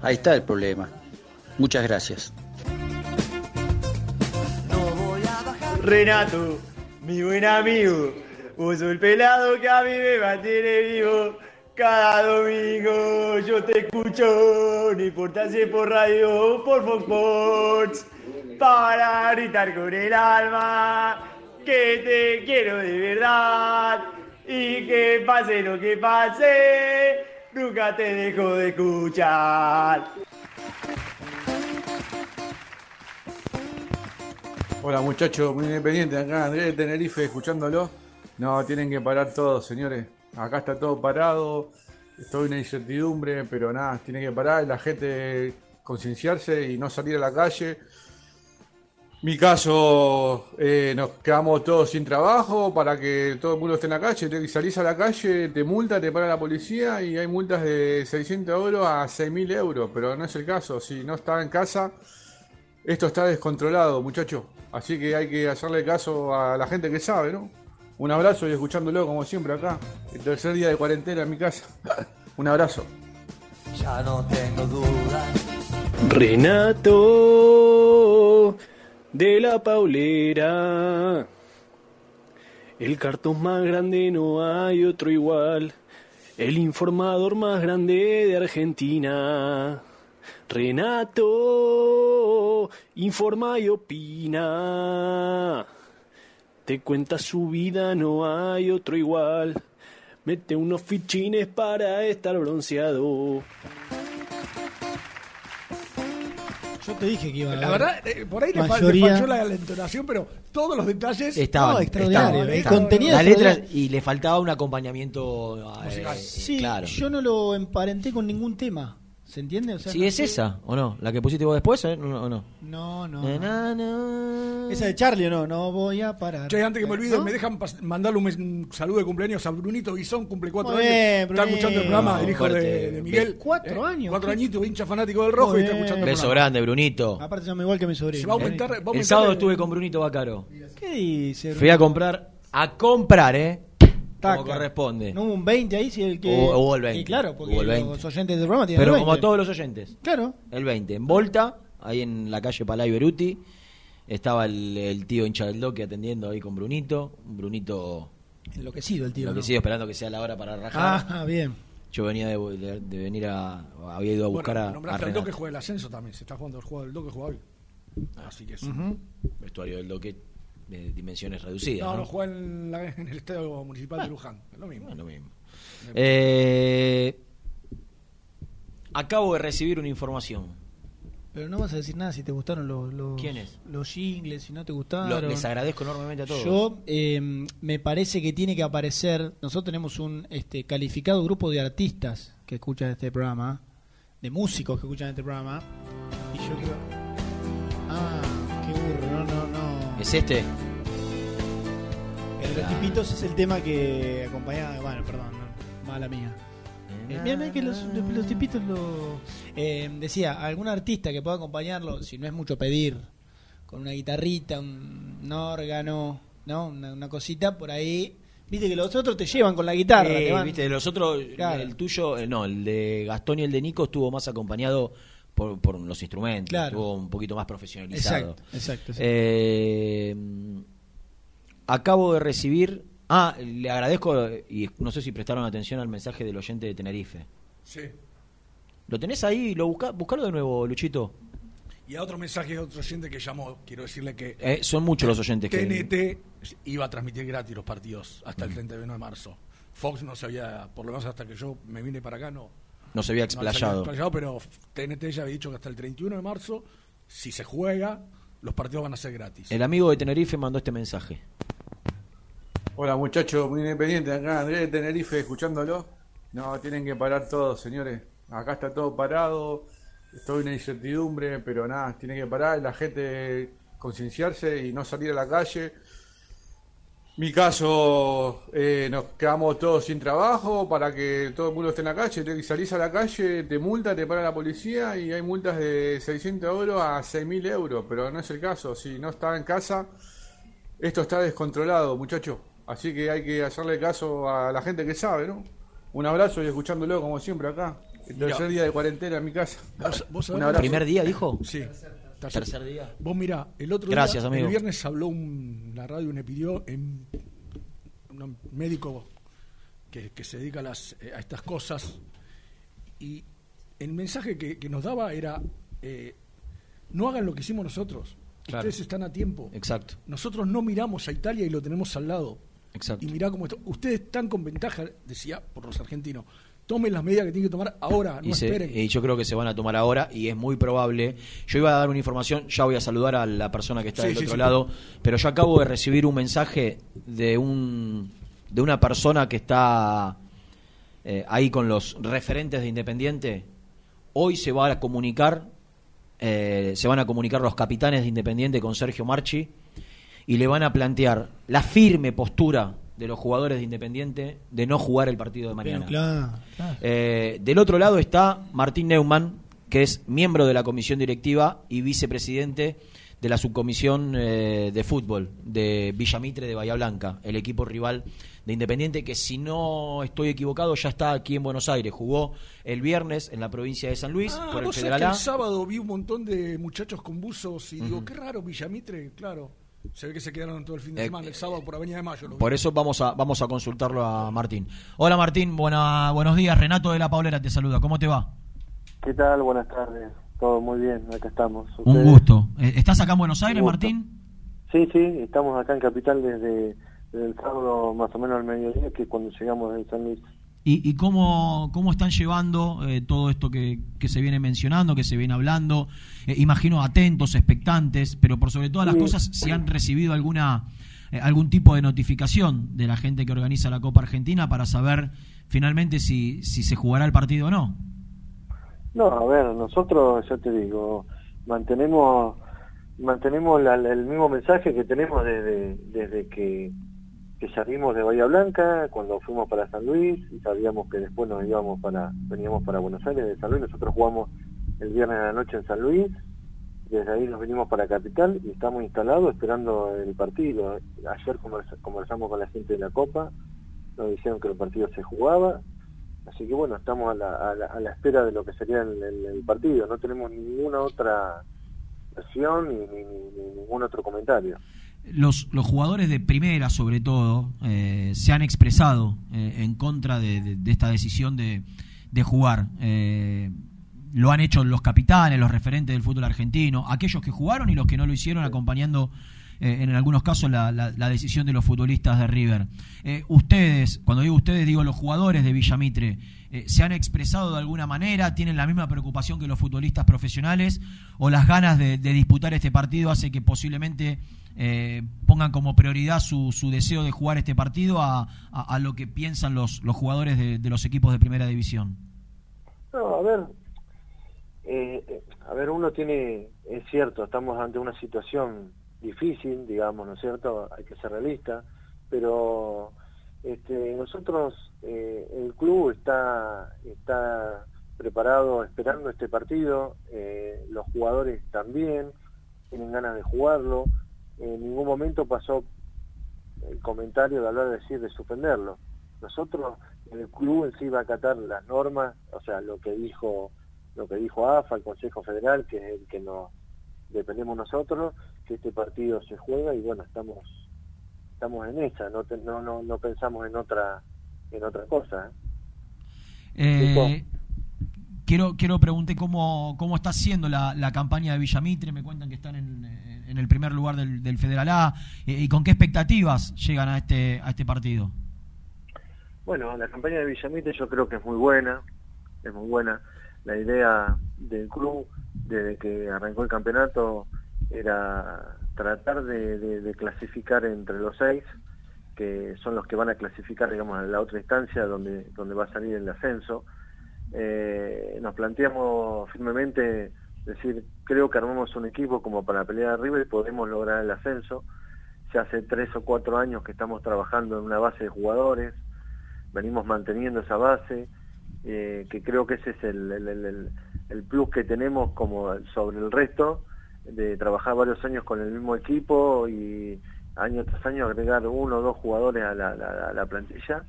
Ahí está el problema. Muchas gracias. Renato, mi buen amigo, vos el pelado que a mí me mantiene vivo. Cada domingo yo te escucho, no importa si es por radio por Fox Sports, para gritar con el alma que te quiero de verdad y que pase lo que pase, nunca te dejo de escuchar. Hola muchachos, muy independiente, acá Andrés de Tenerife escuchándolo. No, tienen que parar todo, señores. Acá está todo parado, estoy en incertidumbre, pero nada, tiene que parar, la gente concienciarse y no salir a la calle. Mi caso, eh, nos quedamos todos sin trabajo para que todo el mundo esté en la calle. Te salís a la calle, te multa, te para la policía y hay multas de 600 euros a 6.000 euros, pero no es el caso. Si no está en casa, esto está descontrolado, muchachos. Así que hay que hacerle caso a la gente que sabe, ¿no? Un abrazo y escuchándolo como siempre acá. El tercer día de cuarentena en mi casa. (laughs) Un abrazo. Ya no tengo dudas. Renato de la Paulera. El cartón más grande no hay otro igual. El informador más grande de Argentina. Renato informa y opina. Te cuenta su vida, no hay otro igual. Mete unos fichines para estar bronceado. Yo te dije que iba a La verdad, eh, por ahí le, fal- le mayoría- falló la, la entonación, pero todos los detalles. Estaban, No, estaban, extraordinario. estaban. La letra y le faltaba un acompañamiento eh, Sí, claro. yo no lo emparenté con ningún tema. ¿Se entiende? O sea, Sí, no es sé- esa, ¿o no? ¿La que pusiste vos después, eh? ¿O no? No, no. Eh, no. Esa de Charlie o no, no voy a parar. Che, antes que me olvide, ¿No? me dejan mandarle un, saludo de cumpleaños a Brunito Guisón, cumple cuatro Muy años. bien, está escuchando el programa, el hijo de, de Miguel. Cuatro Eh, años. Cuatro añitos, hincha fanático del rojo y está escuchando el Beso programa. grande, Brunito. Aparte se llama igual que mi sobrino. Se va a aumentar- va a El sábado el- estuve con Brunito Bacaro. ¿Qué dice? Fui a comprar, a comprar, ¿eh? Taca. Como corresponde. No hubo un 20 ahí, sí, el que. Hubo- hubo el 20. Y claro, porque Hubo el 20. los oyentes del programa tienen Pero el 20. como todos los oyentes. Claro. El 20. En Volta, ahí en la calle Palay Beruti, estaba el, el tío hincha del doque atendiendo ahí con Brunito. Un Brunito Enloquecido el tío. ¿no? enloquecido, esperando que sea la hora para rajar. Ah, bien. Yo venía de, de- de venir a. Había ido a buscar Bueno, a- a, nombraste al. Doque juega el ascenso también. Se está jugando el juego del Doque juega hoy. Así que. Ujú. Vestuario del doque de dimensiones reducidas. No, ¿no? no, juega en, la- en el estadio municipal de Luján. (laughs) Es lo mismo. Es lo mismo. Eh, acabo de recibir una información. Pero no vas a decir nada si te gustaron los, los, ¿Quiénes? los jingles, si no te gustaron. Lo- les agradezco enormemente a todos. Yo eh, me parece que tiene que aparecer. Nosotros tenemos un este calificado grupo de artistas que escuchan este programa, de músicos que escuchan este programa. Y yo creo. Ah, ¿Es este? El de los tipitos es el tema que acompañaba. Bueno, perdón, no, mala mía. Eh, mira que los, los- tipitos lo. eh, decía, algún artista que pueda acompañarlo, si no es mucho pedir, con una guitarrita, un, un órgano, ¿no? Una, una cosita por ahí. Viste que los otros te llevan con la guitarra. Eh, te van- viste, los otros, Claro. el tuyo, eh, no, el de Gastón y el de Nico estuvo más acompañado por, por los instrumentos, Claro. estuvo un poquito más profesionalizado. Exacto, exacto, exacto. Eh, acabo de recibir, ah, le agradezco y no sé si prestaron atención al mensaje del oyente de Tenerife. Sí. ¿Lo tenés ahí? ¿Lo busca, buscalo de nuevo, Luchito. Y a otro mensaje de otro oyente que llamó, quiero decirle que Eh, son muchos los oyentes que- TNT iba a transmitir gratis los partidos hasta el 31 de marzo. Fox no se había, por lo menos hasta que yo me vine para acá, no. No se había no explayado. explayado, pero TNT ya había dicho que hasta el 31 de marzo, si se juega, los partidos van a ser gratis. El amigo de Tenerife mandó este mensaje. Hola muchachos, muy independiente acá, Andrés de Tenerife, escuchándolo. No, tienen que parar todo, señores. Acá está todo parado, estoy en incertidumbre, pero nada, tiene que parar, la gente concienciarse y no salir a la calle. Mi caso, eh, nos quedamos todos sin trabajo para que todo el mundo esté en la calle. Te- Salís a la calle, te multa, te para la policía y hay multas de 600 euros a 6.000 euros, pero no es el caso. Si no está en casa, esto está descontrolado, muchachos. Así que hay que hacerle caso a la gente que sabe, ¿no? Un abrazo y escuchándolo como siempre acá. El tercer día de cuarentena en mi casa. ¿Vos, vos (laughs) sabés Un que- abrazo. ¿Primer día, dijo? Sí. Tercer día. Vos mirá, el otro Gracias, día, amigo. el viernes habló un, la radio me pidió en, un médico que, que se dedica a, las, eh, a estas cosas y el mensaje que, que nos daba era eh, no hagan lo que hicimos nosotros. Claro. Ustedes están a tiempo. Exacto. Nosotros no miramos a Italia y lo tenemos al lado. Exacto. Y mirá cómo está. Ustedes están con ventaja, decía por los argentinos. Tomen las medidas que tienen que tomar ahora, no y, se- esperen. y yo creo que se van a tomar ahora y es muy probable. Yo iba a dar una información, ya voy a saludar a la persona que está Sí, del sí, otro sí. lado, pero yo acabo de recibir un mensaje de un de una persona que está eh, ahí con los referentes de Independiente. Hoy se va a comunicar, eh, se van a comunicar los capitanes de Independiente con Sergio Marchi y le van a plantear la firme postura de los jugadores de Independiente de no jugar el partido de mañana. Claro, claro. Eh, del otro lado está Martín Neumann, que es miembro de la comisión directiva y vicepresidente de la subcomisión eh, de fútbol de Villamitre de Bahía Blanca, el equipo rival de Independiente, que si no estoy equivocado ya está aquí en Buenos Aires. Jugó el viernes en la provincia de San Luis Ah, por el Federal el sábado vi un montón de muchachos con buzos y digo, qué raro, Villamitre, claro. Se ve que se quedaron todo el fin de Eh, semana, el sábado por Avenida de Mayo. vi. Por eso vamos a, vamos a consultarlo a Martín. Hola Martín, buena, buenos días. Renato de la Paulera te saluda. ¿Cómo te va? ¿Qué tal? Buenas tardes. Todo muy bien, acá estamos. Un gusto. Eh, ¿Estás acá en Buenos Aires. Martín? Sí, sí, estamos acá en Capital desde, desde el sábado más o menos al mediodía, que es cuando llegamos de San Luis. ¿Y, y cómo, cómo están llevando eh, todo esto que, que se viene mencionando, que se viene hablando? Eh, imagino atentos, expectantes, pero por sobre todas las cosas, si han recibido alguna eh, algún tipo de notificación de la gente que organiza la Copa Argentina para saber finalmente si, si se jugará el partido o no. No, a ver, nosotros, ya te digo, mantenemos mantenemos la- el mismo mensaje que tenemos desde, desde que, que salimos de Bahía Blanca, cuando fuimos para San Luis, y sabíamos que después nos íbamos para, veníamos para Buenos Aires de San Luis, nosotros jugamos el viernes de la noche en San Luis, desde ahí nos vinimos para Capital y estamos instalados esperando el partido. Ayer conversa- conversamos con la gente de la Copa, nos dijeron que el partido se jugaba, así que bueno, estamos a la, a la, a la espera de lo que sería el, el- el partido, no tenemos ninguna otra versión ni- ni ningún otro comentario. Los, jugadores de primera, sobre todo, eh, se han expresado eh, en contra de, esta decisión de, jugar. Eh, lo han hecho los capitanes, los referentes del fútbol argentino, aquellos que jugaron y los que no lo hicieron acompañando en algunos casos la, decisión de los futbolistas de River. Ustedes, cuando digo ustedes, digo los jugadores de Villamitre, ¿se han expresado de alguna manera? ¿Tienen la misma preocupación que los futbolistas profesionales? ¿O las ganas de, de disputar este partido hace que posiblemente eh, pongan como prioridad su, su deseo de jugar este partido a, lo que piensan los, los jugadores de, los equipos de primera división? No, a ver, eh, a ver, uno tiene, es cierto, estamos ante una situación difícil, digamos, ¿no es cierto? Hay que ser realista, pero este, nosotros, eh, el club está, está preparado esperando este partido, eh, los jugadores también tienen ganas de jugarlo, en ningún momento pasó el comentario de hablar de decir de suspenderlo. Nosotros, el club en sí va a acatar las normas, o sea, lo que dijo lo que dijo AFA, el Consejo Federal, que es el que nos dependemos nosotros, que este partido se juega y bueno, estamos estamos en esa, no te- no no, no pensamos en otra en otra cosa. ¿eh? Eh, quiero quiero preguntar cómo, cómo está siendo la, la campaña de Villamitre. Me cuentan que están en, en el primer lugar del, del Federal A. eh, ¿Y con qué expectativas llegan a este, a este partido? Bueno, la campaña de Villamite yo creo que es muy buena, es muy buena. La idea del club desde que arrancó el campeonato era tratar de, de- clasificar entre los seis, que son los que van a clasificar, digamos, a la otra instancia donde, donde va a salir el ascenso. Eh, nos planteamos firmemente decir, creo que armamos un equipo como para pelear arriba y podemos lograr el ascenso. Ya hace tres o cuatro años que estamos trabajando en una base de jugadores, venimos manteniendo esa base, eh, que creo que ese es el- el- el- el plus que tenemos como sobre el resto, de trabajar varios años con el mismo equipo y año tras año agregar uno o dos jugadores a la, la- a la plantilla.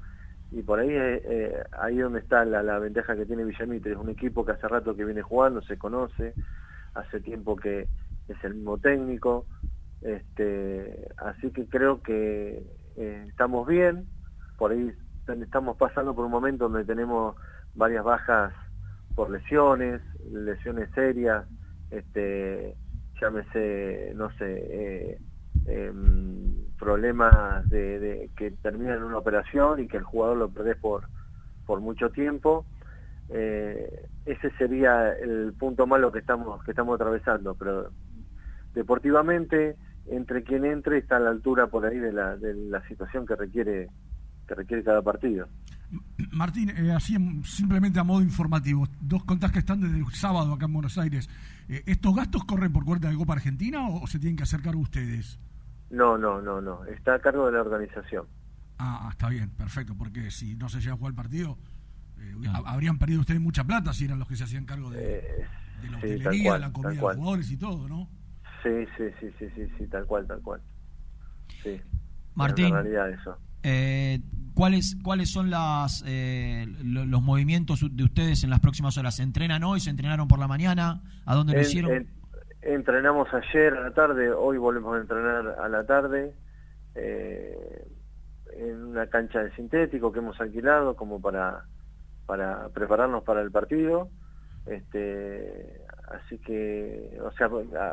Y por ahí eh, eh, ahí donde está la, ventaja que tiene Villamitre, es un equipo que hace rato que viene jugando, se conoce, hace tiempo que es el mismo técnico, este, así que creo que eh, estamos bien, por ahí estamos pasando por un momento donde tenemos varias bajas por lesiones, lesiones serias, este, llámese, no sé, eh, em, problemas de, de- que terminan en una operación y que el jugador lo perdés por, por mucho tiempo. Eh, ese sería el punto malo que estamos que estamos atravesando, pero deportivamente entre quien entre está a la altura por ahí de la, de la situación que requiere que requiere cada partido. Martín, eh, así en- simplemente a modo informativo, dos contás que están desde el sábado acá en Buenos Aires. Eh, ¿Estos gastos corren por cuenta de Copa Argentina o, se tienen que hacer cargo ustedes? No, no, no, no, está a cargo de la organización. Ah, ah, está bien, perfecto, porque si no se llega a jugar el partido, eh, ha- habrían perdido ustedes mucha plata si eran los que se hacían cargo de, de la sí, cual, la comida de los jugadores y todo, ¿no? Sí, sí, sí, sí, sí, sí, tal cual, tal cual. Sí. Martín. Eso. Eh, ¿cuáles, ¿Cuáles son las, eh, lo- los movimientos de ustedes en las próximas horas? ¿Se entrenan hoy? ¿Se entrenaron por la mañana? ¿A dónde lo En- hicieron? en- entrenamos ayer a la tarde, hoy volvemos a entrenar a la tarde eh, en una cancha de sintético que hemos alquilado como para para prepararnos para el partido. Este, así que, o sea,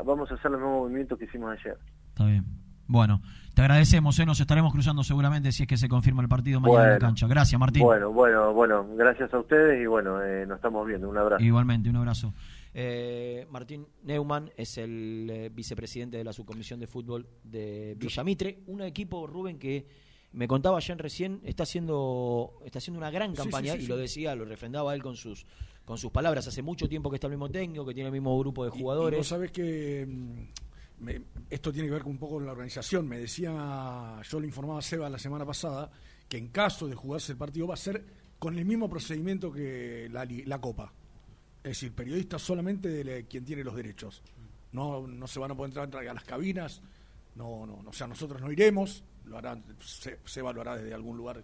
vamos a hacer los mismos movimientos que hicimos ayer. Está bien. Bueno, te agradecemos, ¿eh? nos estaremos cruzando seguramente si es que se confirma el partido mañana en la cancha. Gracias, Martín. Bueno, bueno, bueno, gracias a ustedes y bueno, eh, nos estamos viendo. Un abrazo. Igualmente, un abrazo. Eh, Martín Neumann es el eh, vicepresidente de la subcomisión de fútbol de Villamitre, un equipo, Rubén, que me contaba ayer recién, está haciendo, está haciendo una gran campaña sí, sí, y lo decía, lo refrendaba él con sus, con sus palabras. Hace mucho tiempo que está el mismo técnico, que tiene el mismo grupo de Y- Y, jugadores. vos sabés que mm, me- esto tiene que ver con un poco con la organización. Me decía, yo le informaba a Seba la semana pasada, que en caso de jugarse el partido va a ser con el mismo procedimiento que la, la Copa. Es decir, periodistas solamente de la- quien tiene los derechos. No, no se van a poder entrar, entrar a las cabinas, no, no, no, o sea, nosotros no iremos, lo harán, Se- Seba lo hará desde algún lugar,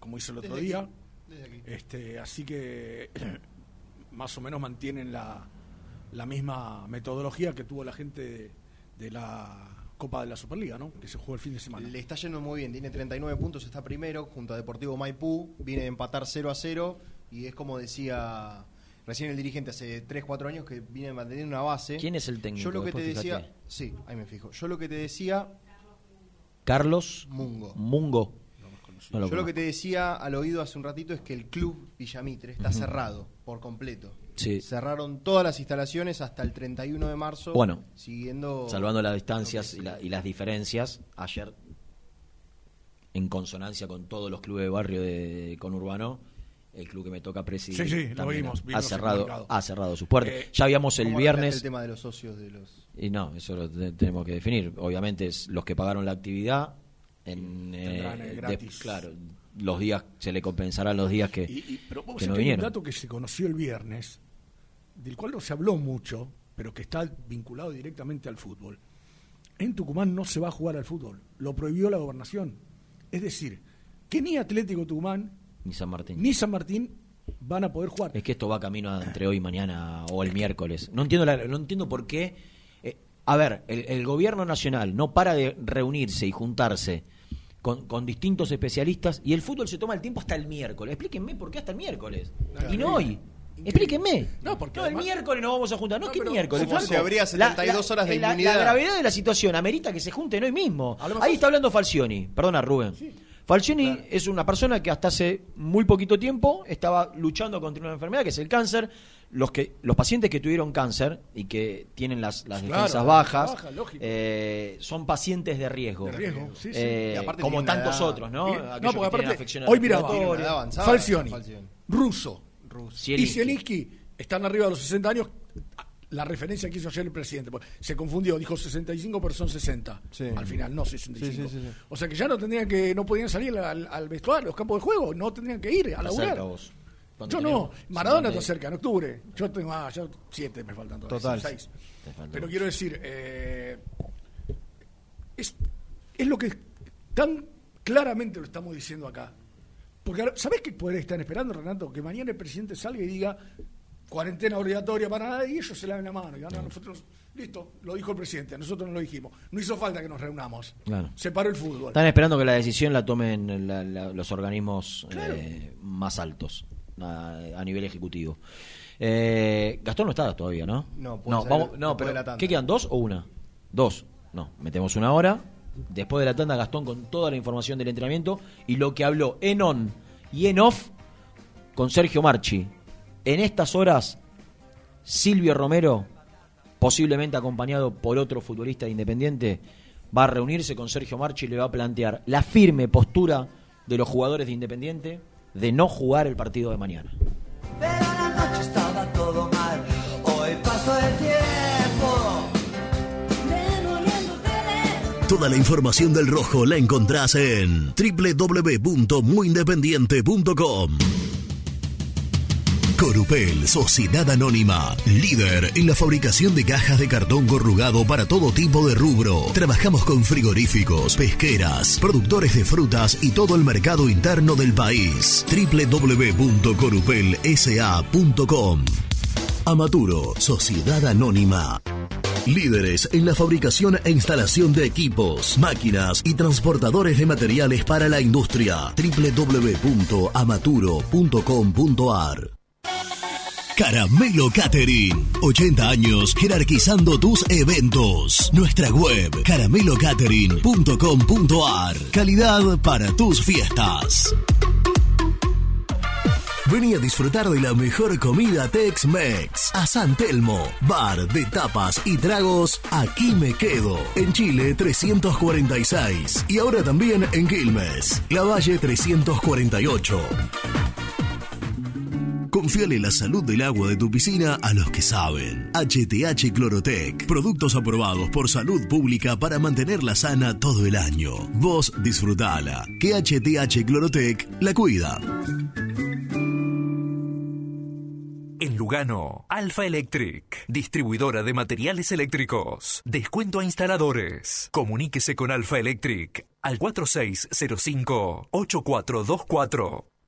como hizo el otro Desde día. aquí, desde aquí. Este, así que (clears throat) más o menos mantienen la, la misma metodología que tuvo la gente de, de la Copa de la Superliga, ¿no? Que se jugó el fin de semana. Le está yendo muy bien, tiene 39 puntos, está primero junto a Deportivo Maipú, viene a empatar 0 a 0 y es como decía recién el dirigente hace 3, 4 años que viene manteniendo una base. ¿Quién es el técnico? Yo lo que te decía, fíjate. sí, ahí me fijo. Yo lo que te decía, Carlos Mungo. Mungo. No lo yo lo que te decía al oído hace un ratito es que el club Villamitre está cerrado por completo. Sí. Cerraron todas las instalaciones hasta el 31 de marzo. Bueno, siguiendo salvando las distancias y, la- y las diferencias, ayer, en consonancia con todos los clubes de barrio de conurbano, el club que me toca presidir Sí, sí, lo vimos, ha, cerrado, ha cerrado sus puertas. Eh, ya habíamos el ¿cómo arreglaste viernes... el tema de los socios de los Y no, eso lo te- tenemos que definir. Obviamente es los que pagaron la actividad, en, eh, eh, de- gratis. claro, los días, se le compensarán los días que, Y- y- pero vos que no hay un vinieron. dato que se conoció el viernes, del cual no se habló mucho, pero que está vinculado directamente al fútbol. En Tucumán no se va a jugar al fútbol, lo prohibió la gobernación. Es decir, que ni Atlético Tucumán Ni San Martín. ni San Martín van a poder jugar. Es que esto va camino a entre hoy y mañana o el miércoles. No entiendo, la- no entiendo por qué. eh, a ver, el, el gobierno nacional no para de reunirse y juntarse con, con distintos especialistas y el fútbol se toma el tiempo hasta el miércoles. Explíquenme por qué hasta el miércoles. y no hoy. Explíquenme. No, porque el además- miércoles nos vamos a juntar. No, ¿qué pero miércoles? como si habría 72 horas de la- inmunidad. La gravedad de la situación amerita que se junten hoy mismo. Ahí está hablando Falcioni. Perdona, Rubén. Falcioni es una persona que hasta hace muy poquito tiempo estaba luchando contra una enfermedad que es el cáncer. Los que los pacientes que tuvieron cáncer y que tienen las, las Claro, defensas bajas baja, eh, son pacientes de riesgo. De riesgo, sí, sí. Eh, Y aparte como tantos edad- otros, ¿no? No, que porque aparte, hoy miraba, respiratorias. Falcioni, ruso, Ruso. y. Zielinski están arriba de los 60 años. La referencia que hizo ayer el presidente. Se confundió, dijo 65, pero son 60. Sí. Al final, no 65. Sí, sí, sí, sí. O sea que ya no tendrían que, no podían salir al, al vestuario, los campos de juego, no tendrían que ir a Está laburar. cerca vos. ¿Cuánto Yo no? Maradona 50. está cerca, en octubre. Yo tengo, ah, ya siete me faltan todavía. Total. seis. Pero dos. quiero decir, eh, es, es lo que tan claramente lo estamos diciendo acá. Porque, ¿sabés qué poder están esperando, Renato? Que mañana el presidente salga y diga cuarentena obligatoria para nada y ellos se laven la mano. Y digan, no, nosotros, listo, lo dijo el presidente, nosotros no lo dijimos. No hizo falta que nos reunamos. Claro. Se paró el fútbol. Están esperando que la decisión la tomen la- la- los organismos eh, más altos a, a nivel ejecutivo. Eh, Gastón no está todavía, ¿no? No, puede ser vamos, después no, de pero la tanda. ¿qué quedan? ¿Dos o una? Dos. No, metemos una hora. Después de la tanda, Gastón con toda la información del entrenamiento y lo que habló en on y en off con Sergio Marchi. En estas horas, Silvio Romero, posiblemente acompañado por otro futbolista de independiente, va a reunirse con Sergio Marchi y le va a plantear la firme postura de los jugadores de Independiente de no jugar el partido de mañana. Anoche estaba todo mal, hoy pasó el tiempo. Toda la información del rojo la encontrás en www.muyindependiente.com. Corupel, Sociedad Anónima, líder en la fabricación de cajas de cartón corrugado para todo tipo de rubro. Trabajamos con frigoríficos, pesqueras, productores de frutas y todo el mercado interno del país. www.corupelsa.com. Amaturo, Sociedad Anónima. Líderes en la fabricación e instalación de equipos, máquinas y transportadores de materiales para la industria. www.amaturo.com.ar Caramelo Catering. 80 años jerarquizando tus eventos. Nuestra web caramelocatering.com.ar. Calidad para tus fiestas. Vení a disfrutar de la mejor comida Tex-Mex. A San Telmo, bar de tapas y tragos, aquí me quedo. En Chile 346 y ahora también en Quilmes, La Valle 348. Confiale la salud del agua de tu piscina a los que saben. HTH Clorotec. Productos aprobados por salud pública para mantenerla sana todo el año. Vos disfrutala. Que HTH Clorotec la cuida. En Lugano, Alfa Electric, distribuidora de materiales eléctricos. Descuento a instaladores. Comuníquese con Alfa Electric al 4605-8424.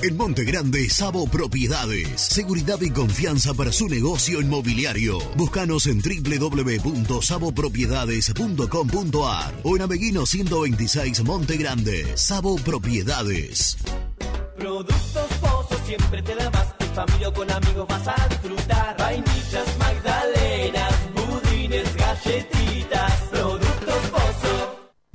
En Monte Grande, Sabo Propiedades. Seguridad y confianza para su negocio inmobiliario. Búscanos en www.sabopropiedades.com.ar o en Aveguino 126 Monte Grande. Sabo Propiedades. Productos Pozos siempre te da más. En familia o con amigos vas a disfrutar. Vainillas, magdalenas,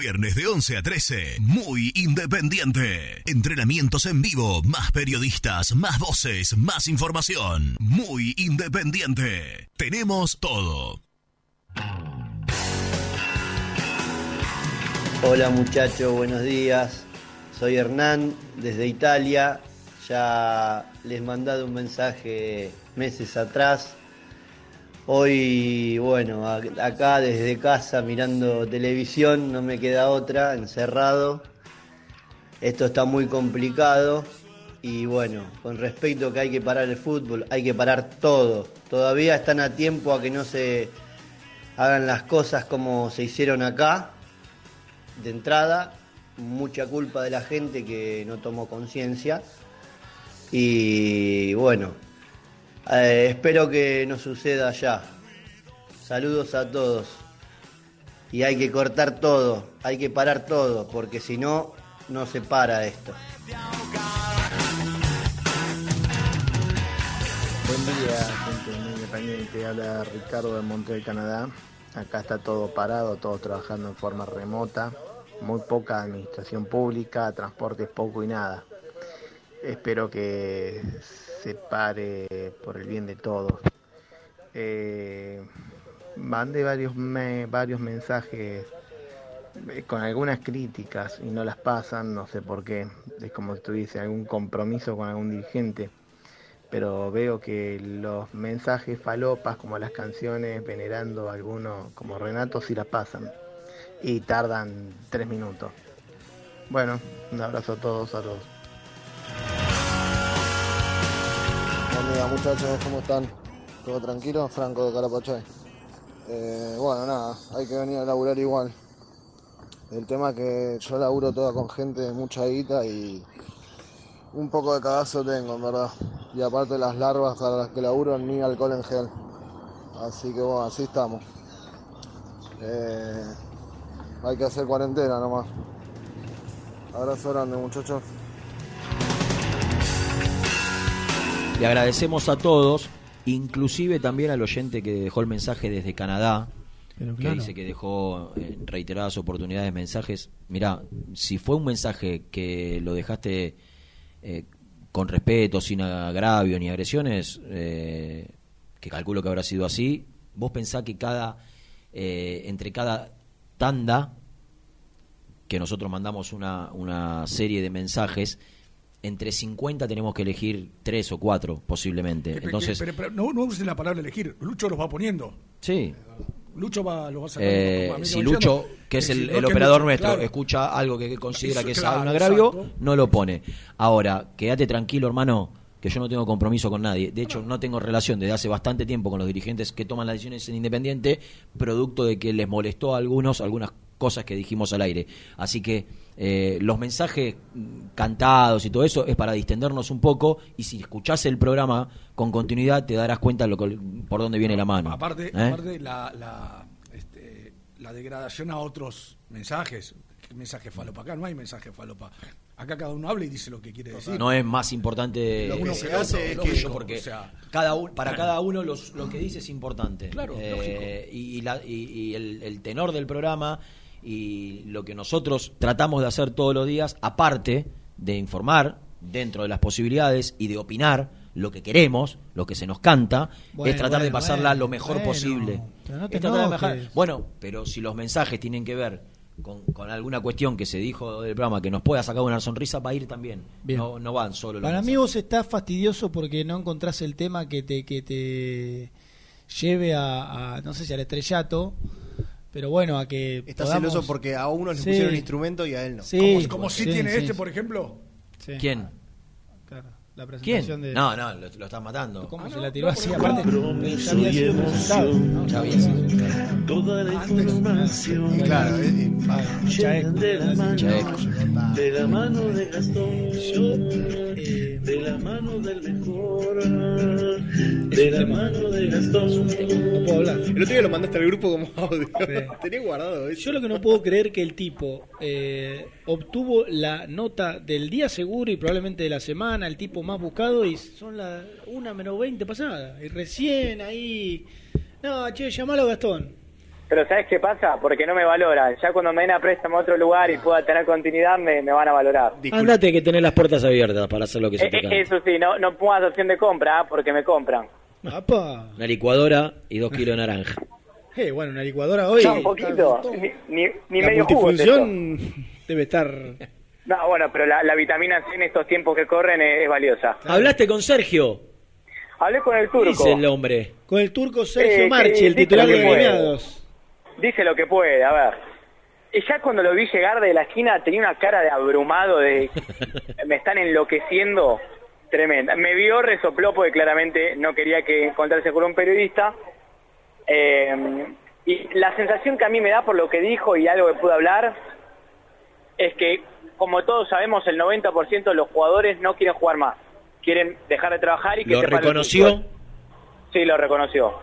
Viernes de 11 a 13, muy independiente. Entrenamientos en vivo, más periodistas, más voces, más información. Muy independiente. Tenemos todo. Hola muchachos, buenos días. Soy Hernán desde Italia. Ya les mandado un mensaje meses atrás. Hoy, bueno, acá desde casa mirando televisión, no me queda otra, encerrado. Esto está muy complicado y bueno, con respecto a que hay que parar el fútbol, hay que parar todo. Todavía están a tiempo a que no se hagan las cosas como se hicieron acá, de entrada, mucha culpa de la gente que no tomó conciencia. Y bueno, eh, espero que no suceda allá. Saludos a todos. Y hay que cortar todo, hay que parar todo, porque si no, no se para esto. Buen día, gente muy independiente. Habla Ricardo de Montreal, Canadá. Acá está todo parado, todos trabajando en forma remota. Muy poca administración pública, transporte es poco y nada. espero que se pare por el bien de todos. Eh, mandé varios, me- varios mensajes eh, con algunas críticas y no las pasan, no sé por qué. Es como si tuviese algún compromiso con algún dirigente. Pero veo que los mensajes falopas, como las canciones, venerando a alguno como Renato, sí las pasan. Y tardan tres minutos. Bueno, un abrazo a todos, a todos. Buen día muchachos, ¿cómo están? ¿Todo tranquilo? Franco de Carapachay. Eh, bueno, nada, hay que venir a laburar igual. El tema es que yo laburo toda con gente de mucha guita y un poco de cagazo tengo, en verdad. Y aparte las larvas para las que laburo ni alcohol en gel. Así que bueno, así estamos. Eh, hay que hacer cuarentena nomás. Abrazo grande muchachos. Le agradecemos a todos, inclusive también al oyente que dejó el mensaje desde Canadá, Pero que dice que dejó en reiteradas oportunidades mensajes. Mira, si fue un mensaje que lo dejaste eh, con respeto, sin agravio ni agresiones, eh, que calculo que habrá sido así, vos pensá que cada eh, entre cada tanda que nosotros mandamos una, una serie de mensajes, entre 50 tenemos que elegir tres o cuatro posiblemente. Pero- Entonces, pero, pero no, no usen la palabra elegir. Lucho los va poniendo. sí, Lucho va, los va sacando. Eh, si Lucho, que es el, operador Lucho, nuestro, claro. escucha algo que considera Eso, que es claro, un agravio, exacto. no lo pone. Ahora, quédate tranquilo, hermano, que yo no tengo compromiso con nadie. De hecho, no tengo relación desde hace bastante tiempo con los dirigentes que toman las decisiones en Independiente, producto de que les molestó a algunos algunas cosas que dijimos al aire. Así que eh, los mensajes cantados y todo eso es para distendernos un poco y si escuchás el programa con continuidad te darás cuenta lo que- por dónde viene la mano. Aparte, ¿eh? aparte la, la, este, la degradación a otros mensajes. ¿Qué mensaje falopa? Acá no hay mensaje falopa. Acá cada uno habla y dice lo que quiere decir. No es más importante Lo que uno se que hace es que- porque o sea, cada uno, para cada uno los- lo que dice es importante. Claro, Eh, y, y la- y- y el, el tenor del programa y lo que nosotros tratamos de hacer todos los días, aparte de informar dentro de las posibilidades y de opinar lo que queremos, lo que se nos canta, Bueno, es tratar de pasarla bueno, lo mejor posible. pero no te Es tratar de mejorar- bueno, pero si los mensajes tienen que ver con, con alguna cuestión que se dijo del programa que nos pueda sacar una sonrisa, va a ir también. No, no van solo los Para mí mensajes. vos estás fastidioso porque no encontrás el tema que te, que te lleve a, a, no sé si al estrellato, pero bueno, a que Está podamos- celoso porque a unos le Sí. pusieron el instrumento y a él no. Sí, como como si sí, tiene sí, este, sí. por ejemplo. Sí. ¿Quién? Claro, la ¿Quién? presentación de... No, no, lo, lo están matando. ¿Cómo se la tiró así? Aparte, ya había sido presentado. ¿no? Ya había sido. Toda la información Claro, llegan de la mano, Chaeco. de la mano de Gastón, de la mano del mejor, de la mano de Gastón. No puedo hablar. el otro día lo mandaste al grupo como (laughs) audio. Tenía guardado eso. Yo lo que no puedo creer que el tipo eh, obtuvo la nota del día seguro y probablemente de la semana, el tipo más buscado, y son las una menos 20 pasada. Y recién ahí. No, che, llamalo a Gastón. Pero ¿sabes qué pasa? Porque no me valoran. Ya cuando me den a préstamo a otro lugar y pueda tener continuidad, me, me van a valorar. Andate que tenés las puertas abiertas para hacer lo que se Eh, te eh, eso sí, no, no pongas opción de compra, porque me compran. (laughs) ¡Apa! Una licuadora y dos kilos de naranja. Eh, bueno, una licuadora hoy. Ya un poquito, ni, ni, ni la medio jugo. (laughs) debe estar. No, bueno, pero la, la vitamina C en estos tiempos que corren es, es valiosa. ¿Hablaste con Sergio? Hablé con el ¿Qué turco. dice el hombre? Con el turco Sergio Eh, Marchi, el titular de. Gremiados. Dice lo que puede, a ver. Y ya cuando lo vi llegar de la esquina tenía una cara de abrumado, de (laughs) me están enloqueciendo, tremenda. Me vio, resopló porque claramente no quería que encontrarse con un periodista. Eh, y la sensación que a mí me da por lo que dijo y algo que pude hablar es que, como todos sabemos, el 90% de los jugadores no quieren jugar más. Quieren dejar de trabajar y que ¿Lo reconoció? Sí, lo reconoció.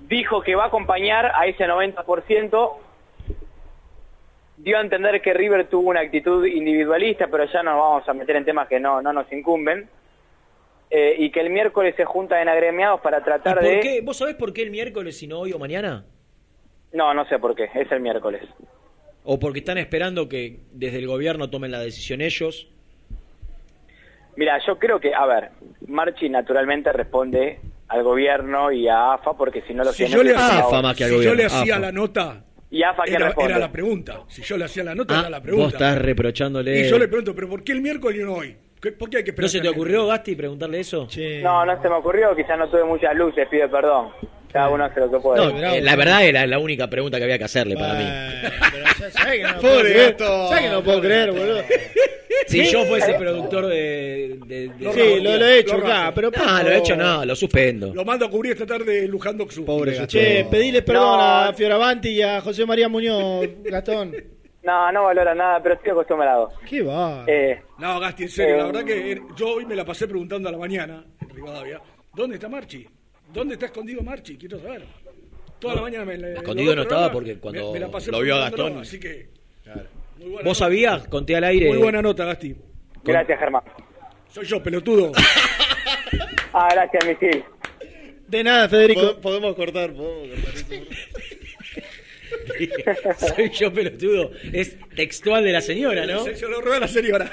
Dijo que va a acompañar a ese 90%. Dio a entender que River tuvo una actitud individualista, pero ya nos vamos a meter en temas que no, no nos incumben. Eh, y que el miércoles se junta en agremiados para ¿Y tratar por de... qué? ¿Vos sabés por qué el miércoles y no hoy o mañana? No, no sé por qué, es el miércoles. ¿O porque están esperando que desde el gobierno tomen la decisión ellos? Mira, yo creo que, a ver, Marchi naturalmente responde al gobierno y a AFA porque si no lo Si tiene yo le que hacía, pagar. si yo le hacía la nota, ¿Y AFA qué era, responde? era la pregunta. Si yo le hacía la nota, Ah, era la vos pregunta. estás reprochándole. Y yo le pregunto, ¿pero por qué el miércoles y no hoy? ¿Qué- ¿Por qué hay que esperar? ¿No se te ocurrió, Gasti, preguntarle eso? No, no se me ocurrió, quizás no tuve muchas luces, pido perdón. Cada uno hace lo que puede. No, eh, la verdad era la única pregunta que había que hacerle para mí. Pobre gato. ¿Sabes que no (laughs) puedo creer, boludo? Si yo fuese productor de. de- de- Sí, lo, lo he hecho, Lo pero No, lo he hecho no, lo suspendo. Lo mando a cubrir esta tarde Luján Xu. Pobre Gastón. Che, pedile perdón a Fioravanti y a José María Muñoz, Gastón. No, no valora nada, pero estoy acostumbrado. ¿Qué va? Eh, No, Gasti, en serio, Eh, la verdad que yo hoy me la pasé preguntando a la mañana en Rivadavia, ¿dónde está Marchi? ¿Dónde está escondido Marchi? Quiero saber. Toda la mañana me la Escondido no estaba porque cuando me- me la pasé lo vio a Gastón. Así que, muy buena ¿Vos nota. sabías? Conté al aire. Muy buena nota, Gasti. gracias, Germán. Soy yo, pelotudo. (laughs) Ah, gracias, Misil. De nada, Federico. Po- Podemos cortar, podemos cortar eso. (laughs) (laughs) Soy yo pelotudo. Es textual de la señora, ¿no? Se, se lo robé a la señora.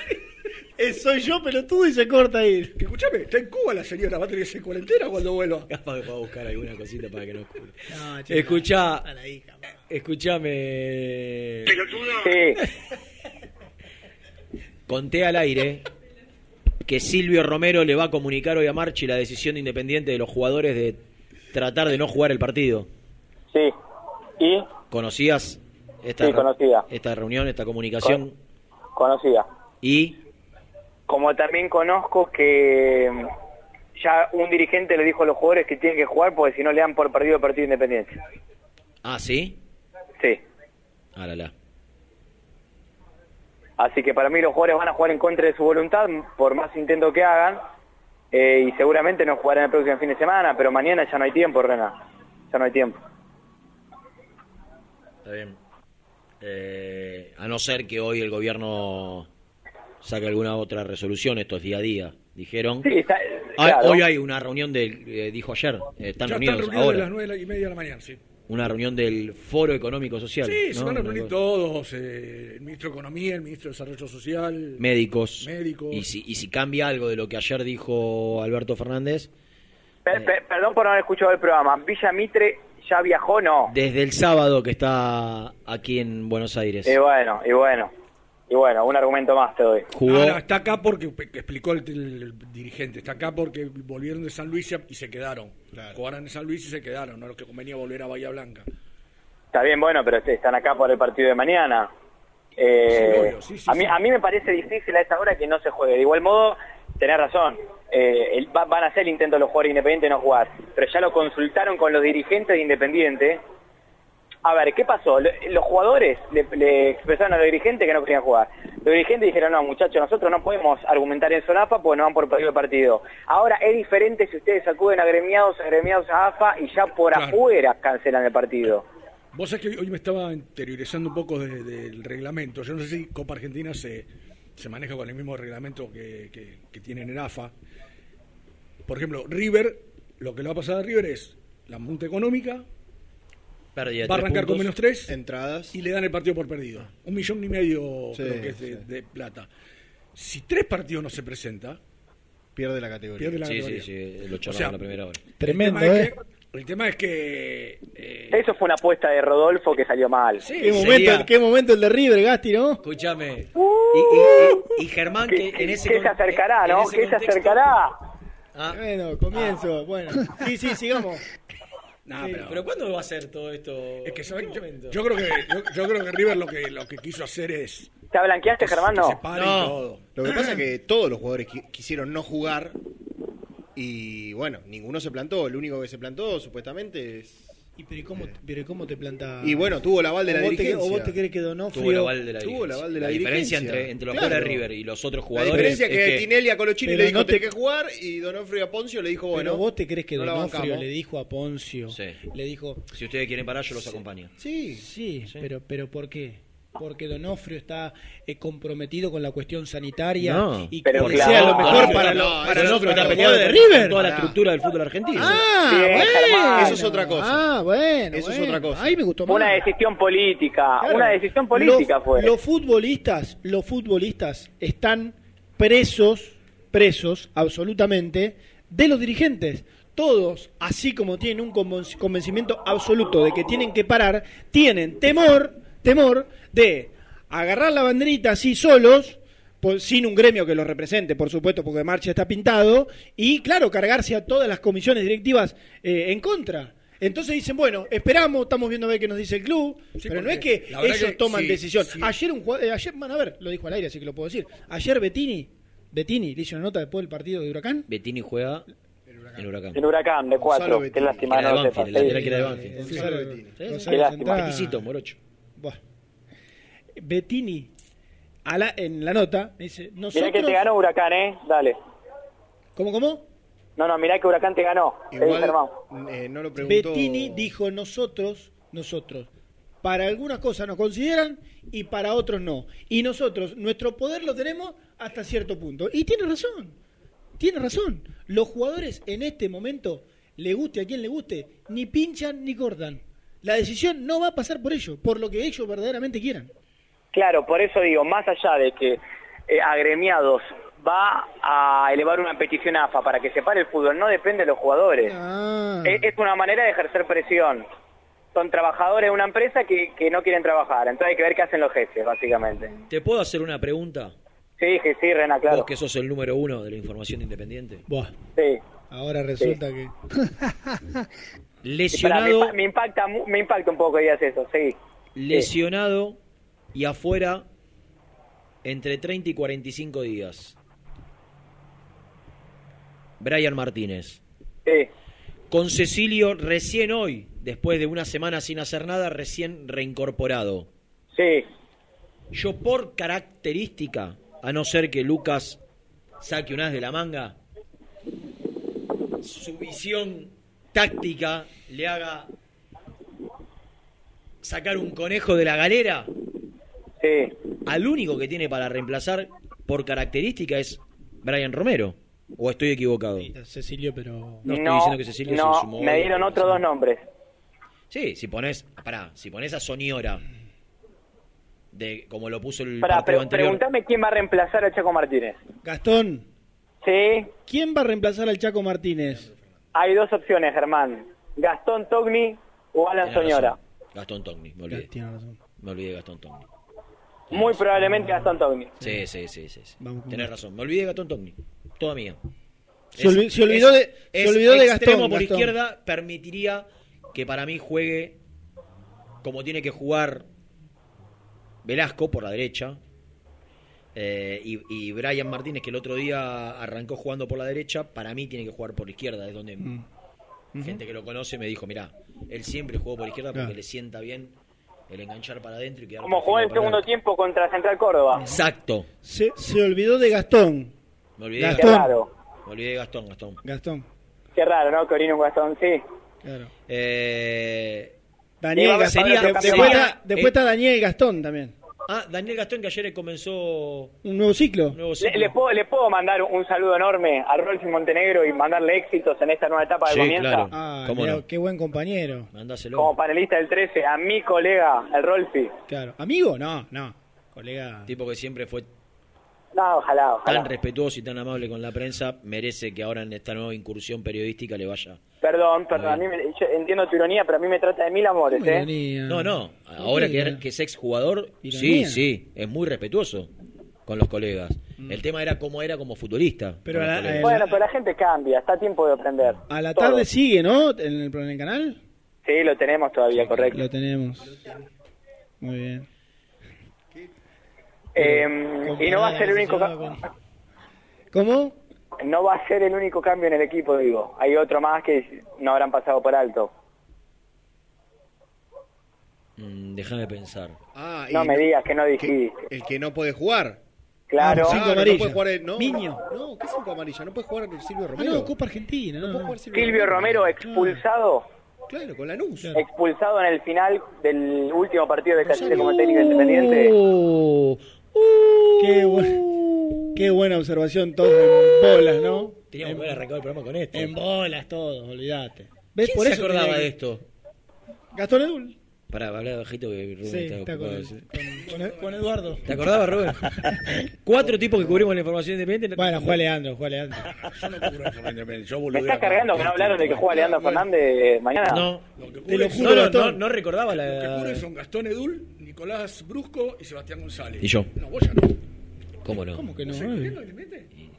Eh, soy yo, pelotudo, y se corta ahí. Que escuchame, está en Cuba la señora, va a tener que ser cuarentena cuando vuelva. (laughs) Capaz que pueda buscar alguna cosita para que no cubra. No, Escuchá, escuchame. Sí. Conté al aire que Silvio Romero le va a comunicar hoy a Marchi la decisión independiente de los jugadores de tratar de no jugar el partido. Sí. ¿Y? ¿Conocías esta, Sí, conocía. esta reunión, esta comunicación? Conocida. Y Como también conozco que mm, ya un dirigente le dijo a los jugadores que tienen que jugar porque si no le dan por perdido el partido de independencia. Ah, ¿sí? Sí. Ah, la, la. Así que para mí los jugadores van a jugar en contra de su voluntad, por más intento que hagan, eh, y seguramente no jugarán el próximo fin de semana, pero mañana ya no hay tiempo, Rena. Ya no hay tiempo. Está bien. Eh, a no ser que hoy el gobierno saque alguna otra resolución, esto es día a día, dijeron. Sí, está- Ah. Hoy hay una reunión del, eh, dijo ayer, eh, están ya reunidos están reunidos ahora, a las nueve y media de la mañana, sí. una reunión del Foro Económico Social. Sí, se ¿no? van a reunir todos, eh, el ministro de Economía, el ministro de Desarrollo Social. Médicos. Médicos. Y si, y si cambia algo de lo que ayer dijo Alberto Fernández, Per- per- perdón por no haber escuchado el programa. ¿Villa Mitre ya viajó? No. desde el sábado que está aquí en Buenos Aires. Y bueno, y bueno. Y bueno, un argumento más te doy. Jugó- Ahora, está acá porque que explicó el, el- el dirigente, está acá porque volvieron de San Luis y se quedaron. Jugaron en San Luis y se quedaron, no los que convenía volver a Bahía Blanca. Está bien, bueno, pero están acá por el partido de mañana. Eh, Sí, sí, sí, a, mí, sí. a mí me parece difícil a esta hora que no se juegue. De igual modo, tenés razón. Eh, el- va- van a hacer el intento los jugadores independientes de no jugar. Pero ya lo consultaron con los dirigentes de Independiente. A ver, ¿qué pasó? Lo- Los jugadores le, le expresaron a los dirigentes que no querían jugar. Los dirigentes dijeron, no, muchachos, nosotros no podemos argumentar en Sonafa porque no van por el partido. Ahora es diferente si ustedes acuden agremiados, agremiados a AFA y ya por Claro. afuera cancelan el partido. Vos sabés que hoy me estaba interiorizando un poco de- del reglamento. Yo no sé si Copa Argentina se, se maneja con el mismo reglamento que, que- que tienen en AFA. Por ejemplo, River, lo que le va a pasar a River es la multa económica, Pérdida va a arrancar con menos tres Entradas. y le dan el partido por perdido. Un millón y medio Sí, creo que es de, sí. de plata. Si tres partidos no se presenta, Pierde la categoría. pierde la Sí, categoría. sí, sí, lo O sea, en la primera hora. Tremendo, el tema ¿eh? Es que, el tema es que eh, Eso fue una apuesta de Rodolfo que salió mal. sí, ¿Qué momento, ¿Qué momento el de River, Gasti, no? Escúchame. Y, y- y- y Germán, que en ese que se acercará, ¿no? Que se acercará. Ah, Bueno, comienzo. Bueno, sí, sí, sigamos. (laughs) Nah, pero- pero ¿cuándo va a ser todo esto? Es que ¿En ¿sabes? qué yo, momento? yo creo que yo, yo creo que River lo que lo que quiso hacer es ¿Te blanqueaste, Germán? No. No. todo. Lo que pasa es que todos los jugadores qui- quisieron no jugar y bueno, ninguno se plantó. El único que se plantó supuestamente es... ¿Y pero ¿y cómo, pero ¿y cómo te planta? Y bueno, tuvo el aval de la ¿O vos te- dirigencia. ¿O vos te crees que Donofrio... Tuvo el aval de la dirigencia. aval de la diferencia dirigencia. entre, entre los Claro. jugadores de River y los otros La jugadores diferencia es que, Tinelli a Colochini Pero le dijo no te- que jugar y Donofrio a Poncio le dijo bueno. Pero vos te crees que no la Donofrio le dijo a Poncio, Sí. le dijo, si ustedes quieren parar, yo los acompaño. Sí, sí, pero pero ¿por qué? Porque Donofrio está eh, comprometido con la cuestión sanitaria No. y Pero que claro. sea lo mejor No, para, no, para otra está peleado de River. toda la estructura del fútbol argentino. Ah, Bien, bueno. Eso es otra cosa. Ah, bueno. Eso es otra cosa. Ahí me gustó más. Una decisión política. Claro. Una decisión política los, fue. Los futbolistas, los futbolistas están presos presos absolutamente de los dirigentes. Todos, así como tienen un conven- convencimiento absoluto de que tienen que parar, tienen temor, temor de agarrar la banderita así solos, por- sin un gremio que los represente, por supuesto, porque Marcha está pintado, y claro, cargarse a todas las comisiones directivas eh, en contra. Entonces dicen, bueno, esperamos, estamos viendo a ver qué nos dice el club, pero no es que ellos que toman sí, decisión. sí. Ayer un eh, ayer, van a ver, lo dijo al aire, así que lo puedo decir. Ayer Bettini, Bettini le hizo una nota después del partido de Huracán. Bettini juega en Huracán. El huracán de cuatro. Qué lástima no Qué lástima. Morocho. Buah. Bettini, a la- en la nota, dice, Mirá nosotros... que te ganó Huracán, ¿eh? Dale. ¿Cómo, cómo? No, no, mirá que Huracán te ganó. Dije, hermano. eh, no lo preguntó. Bettini dijo nosotros, nosotros, para algunas cosas nos consideran y para otros no. Y nosotros, nuestro poder lo tenemos hasta cierto punto. Y tiene razón, tiene razón. Los jugadores en este momento, le guste a quien le guste, ni pinchan ni cortan. La decisión no va a pasar por ellos, por lo que ellos verdaderamente quieran. Claro, por eso digo, más allá de que eh, agremiados va a elevar una petición a AFA para que se pare el fútbol, no depende de los jugadores. Ah. Es, es una manera de ejercer presión. Son trabajadores de una empresa que, que no quieren trabajar, entonces hay que ver qué hacen los jefes, básicamente. ¿Te puedo hacer una pregunta? Sí, que sí, Rena, claro. Vos que sos el número uno de la información independiente. Buah, Sí. ahora resulta que... (laughs) Lesionado, Pará, me, me impacta, me impacta un poco que digas eso, sí. lesionado y afuera entre 30 y 45 días. Brian Martínez. Sí. Con Cecilio recién hoy, después de una semana sin hacer nada, recién reincorporado. Sí. Yo por característica, a no ser que Lucas saque un as de la manga, su visión táctica le haga sacar un conejo de la galera. Sí. Al único que tiene para reemplazar por característica es Brian Romero. ¿O estoy equivocado? Cecilio, pero... No estoy diciendo que Cecilio no, se sumó. me dieron otros dos nombres. Sí, si pones, pará, si pones a Soniora, de como lo puso el Pará, pero anterior. pregúntame quién va a reemplazar a Chaco Martínez. Gastón, Sí, ¿quién va a reemplazar al Chaco Martínez? Hay dos opciones, Germán. Gastón Togni o Alan Soñora. razón. Gastón Togni, me olvidé. Me olvidé de Gastón Togni. Muy probablemente Gastón Togni. Sí, sí, sí, sí. sí. Tenés razón. Me olvidé de Gastón Togni. Toda mía. Se olvi- se olvidó de- se es olvidó de extremo Gastón, por Gastón. izquierda permitiría que para mí juegue como tiene que jugar Velasco por la derecha. Eh, y, y Brian Martínez, que el otro día arrancó jugando por la derecha, para mí tiene que jugar por la izquierda. Es donde Mm. gente que lo conoce me dijo: Mirá, él siempre jugó por la izquierda porque Claro. le sienta bien el enganchar para adentro y quedar Como jugó en el segundo tiempo contra Central Córdoba. Exacto. Se, se olvidó de Gastón. Me olvidé de Gastón. Gastón. raro. Me olvidé de Gastón, Gastón. Gastón, Qué raro, ¿no? Un Gastón, sí. claro. Eh, Daniel Gastón. sería- después sería- está, después eh, está Daniel Gastón también. Ah, Daniel Gastón que ayer comenzó Un nuevo ciclo. un nuevo Le, ciclo. le puedo, ¿Le puedo mandar un saludo enorme a Rolfi Montenegro y mandarle éxitos en esta nueva etapa de Sí, comienza? claro. Ah, ¿Cómo no? qué buen compañero. Mandáselo. Como panelista del 13, a mi colega, el Rolfi. Claro. ¿Amigo? No, no. Colega. Tipo que siempre fue No, ojalá, ojalá. tan respetuoso y tan amable con la prensa, merece que ahora en esta nueva incursión periodística le vaya. Perdón, perdón, a mí me- yo entiendo tu ironía, pero a mí me trata de mil amores, ¿Cómo ¿eh? ironía? No, no, ahora que, que es exjugador, sí, sí, es muy respetuoso con los colegas. El tema era cómo era como futbolista. Mm. Pero a la- colegas. Bueno, pero la gente cambia, está a tiempo de aprender. A la Todo. tarde sigue, ¿no? En el, en el canal. Sí, lo tenemos todavía, correcto. Lo tenemos. Muy bien. Eh, y no va a ser el único ca- ¿Cómo? no va a ser el único cambio en el equipo, digo. Hay otro más que no habrán pasado por alto. Mm, déjame pensar. Ah, y No me digas que no dijiste. El que no puede jugar. Claro. cinco Claro, no puede jugar el, no, Miño. No, ¿qué cinco amarilla? No puede jugar Silvio Ah, Romero. no, Copa Argentina. No, puede no. jugar Silvio, Silvio Romero expulsado, Claro, con Lanús. Claro. expulsado en el final del último partido de Casillas como técnico independiente. Qué, bu- qué buena observación, todos en bolas, ¿no? Teníamos que haber arrancado el programa con esto. En bolas todos, olvídate. ¿Ves? ¿Quién Por se eso acordaba de esto? Gastón Edul. Para hablar bajito que Rubén Sí, está está con, ocupado. con- con- con Eduardo. ¿Te acordabas, Rubén? (laughs) Cuatro tipos que cubrimos la información independiente. Bueno, juega Leandro, juega Leandro. Yo no cubro información independiente, yo ¿Me estás cargando que no hablaron de que juega Leandro Fernández mañana? No. Te lo No, no, no, no recordaba Los que la. cubren son Gastón Edul, Nicolás Brusco y Sebastián González. Y yo. No, vos ya no. ¿Cómo no? ¿Cómo que no?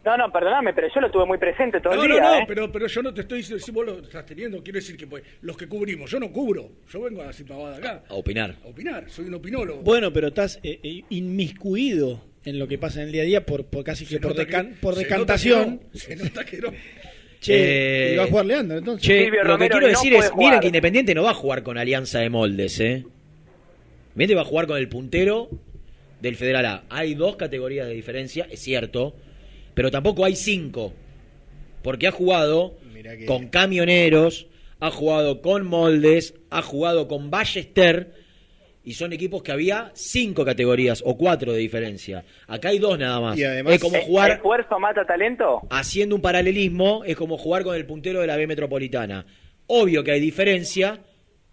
No, no, perdóname, pero yo lo tuve muy presente todo No, el no, día, no, ¿eh? pero, pero yo no te estoy diciendo si vos lo estás teniendo, quiero decir que pues, los que cubrimos, yo no cubro, yo vengo a decir pavada acá, A opinar. a opinar, soy un opinólogo. Bueno, pero estás eh, eh, inmiscuido en lo que pasa en el día a día por, por casi que Se por, decan- que- por decantación. no, Se nota que no. Che, Eh, y va a jugar Leandro, entonces. Che, Silvio lo que quiero no decir es, jugar. miren que Independiente no va a jugar con Alianza de Moldes, ¿eh? Independiente va a jugar con el puntero del Federal A. Hay dos categorías de diferencia, es cierto, pero tampoco hay cinco. Porque ha jugado que- con camioneros, ha jugado con Moldes, ha jugado con Ballester, y son equipos que había cinco categorías o cuatro de diferencia. Acá hay dos nada más. Y además- es como jugar ¿Esfuerzo mata talento? haciendo un paralelismo, es como jugar con el puntero de la B Metropolitana. Obvio que hay diferencia,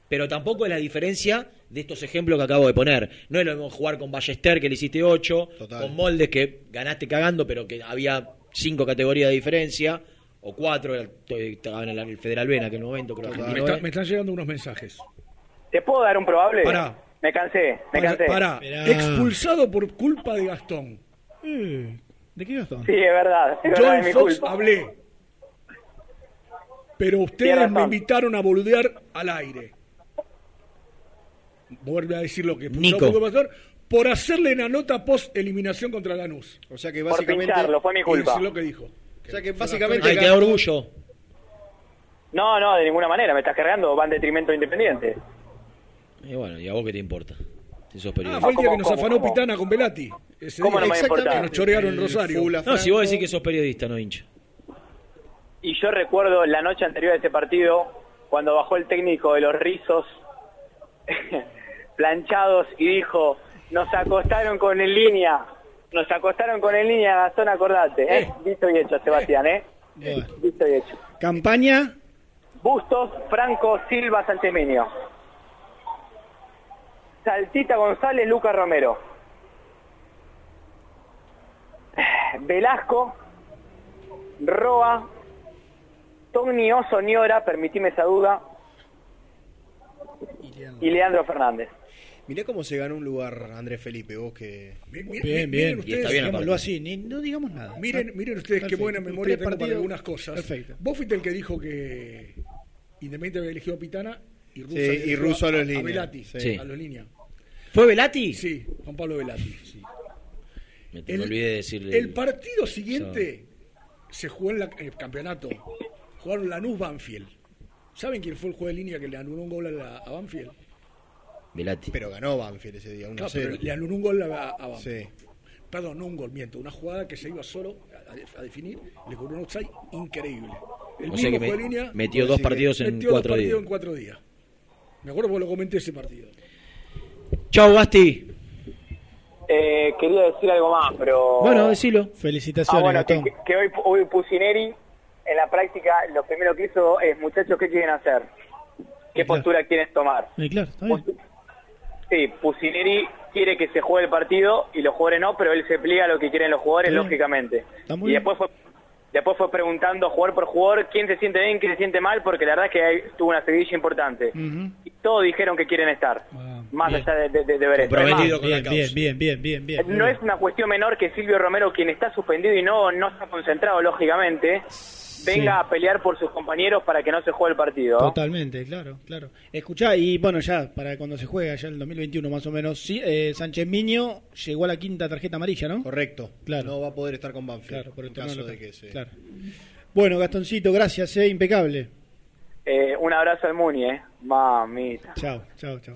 pero tampoco es la diferencia de estos ejemplos que acabo de poner. No es lo mismo jugar con Ballester, que le hiciste 8, Total. con Moldes, que ganaste cagando, pero que había cinco categorías de diferencia, o cuatro, estaban en el Federal B en aquel momento, creo que Me, Argentino está- B. me están llegando unos mensajes. ¿Te puedo dar un probable? Pará. Me cansé, me cansé. Pará, expulsado por culpa de Gastón. Eh, ¿De qué Gastón? Sí, es verdad, es Yo verdad, es en mi Fox culpa. hablé. Pero ustedes me invitaron a boludear al aire. Vuelve a decir lo que Nico. que pasó, por hacerle una nota post eliminación contra Lanús. O sea que Por básicamente. pincharlo, fue mi culpa. Es lo que dijo. O sea que básicamente. Ay, te da orgullo. No, no, de ninguna manera, me estás cargando, va en detrimento de Independiente. Y bueno, ¿y a vos qué te importa? Si sos Ah, periodista. fue el día ¿Cómo, que nos cómo, afanó cómo? Pitana con Velati. Ese ¿Cómo día. no me? Que nos chorearon El Rosario. Fula No, si vos decís que sos periodista, no hincha. Y yo recuerdo la noche anterior a ese partido, cuando bajó el técnico de los rizos, (laughs) planchados, y dijo, nos acostaron con en línea, nos acostaron con en línea, Gastón, acordate, ¿eh? Dicho y hecho, Sebastián, ¿eh? Bueno. Dicho y hecho. Campaña. Bustos, Franco, Silva, Santeminio. Saltita González, Lucas Romero. Velasco, Roa, Tony Oso Niora, permitime esa duda, y Leandro Fernández. Mirá cómo se ganó un lugar Andrés Felipe, vos que. Bien, miren bien. ustedes- está bien Digámoslo así, ni- no digamos nada. Miren, miren ustedes Perfecto. qué buena memoria Tres tengo para partidos. algunas cosas. Perfecto. Vos fuiste el que dijo que Independiente había elegido a Pitana y Russo, Sí, y Russo a los líneas. Velati, Sí. a los líneas. ¿Fue Velati? Sí, Juan Pablo Velati. sí. Me, me El- olvidé de decirle. El partido siguiente se jugó en la- en el campeonato. Jugaron Lanús Banfield. ¿Saben quién fue el juez de línea que le anuló un gol a, la- a Banfield? Velati. Pero ganó Banfield ese día, 1-0. Claro, pero le anuló un gol a, a Banfield. Sí. Perdón, no un gol, miento. Una jugada que se iba solo a, a definir. Le cobró un outside increíble. El O sea que me- línea metió dos partidos en metió dos cuatro partidos días. en cuatro días. Me acuerdo porque lo comenté ese partido. Chau, Basti. Eh, quería decir algo más, pero... Bueno, decilo. Ah, Felicitaciones, bueno, que, Gastón. que- que hoy, hoy Pusineri en la práctica lo primero que hizo es, muchachos, ¿qué quieren hacer? ¿Qué postura quieren tomar? Sí, claro, está bien. Sí, Pusineri quiere que se juegue el partido y los jugadores no, pero él se pliega a lo que quieren los jugadores, bien. lógicamente. Y después fue después fue preguntando jugador por jugador quién se siente bien, quién se siente mal, porque la verdad es que hay- tuvo una seguidilla importante. Y todos dijeron que quieren estar, Ah, más bien. allá de, de, de, de ver esto. Bien, bien, bien, bien, bien, No es una cuestión menor que Silvio Romero, quien está suspendido y no, no está concentrado, lógicamente, venga a pelear por sus compañeros para que no se juegue el partido. Totalmente, claro, claro. Escuchá, y bueno, ya para cuando se juega, ya en el 2021 más o menos, sí, eh, Sánchez Miño llegó a la quinta tarjeta amarilla, ¿no? Correcto. Claro. No va a poder estar con Banfield. Claro, por el en caso local. de que se. Claro. Bueno, Gastoncito, gracias, eh, impecable. Eh, un abrazo al Muni, eh. Mamita. Chao, chao, chao.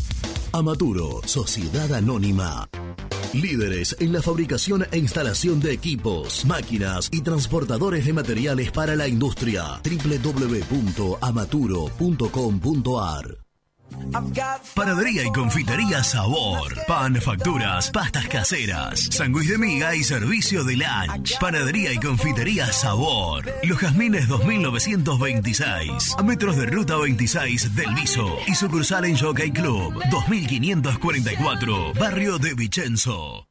Amaturo, Sociedad Anónima. Líderes en la fabricación e instalación de equipos, máquinas y transportadores de materiales para la industria. www.amaturo.com.ar Panadería y confitería Sabor. Pan, facturas, pastas caseras, sándwich de miga y servicio de lunch. Panadería y confitería Sabor. Los Jazmines 2926. A metros de ruta 26 del Viso. Y sucursal en Jockey Club 2544. Barrio de Vicenzo.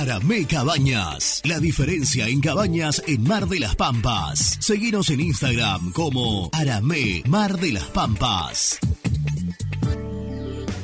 Aramé Cabañas. La diferencia en cabañas en Mar de las Pampas. Seguinos en Instagram como Aramé Mar de las Pampas.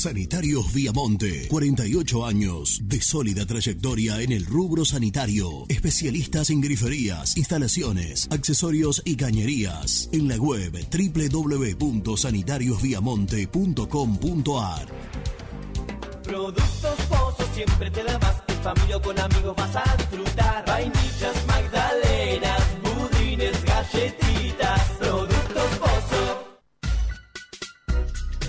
Sanitarios Viamonte, 48 años de sólida trayectoria en el rubro sanitario. Especialistas en griferías, instalaciones, accesorios y cañerías. En la web www.sanitariosviamonte.com.ar. Productos Pozo siempre te da más. En familia o con amigos vas a disfrutar. Vainillas, magdalenas, budines, galletitas.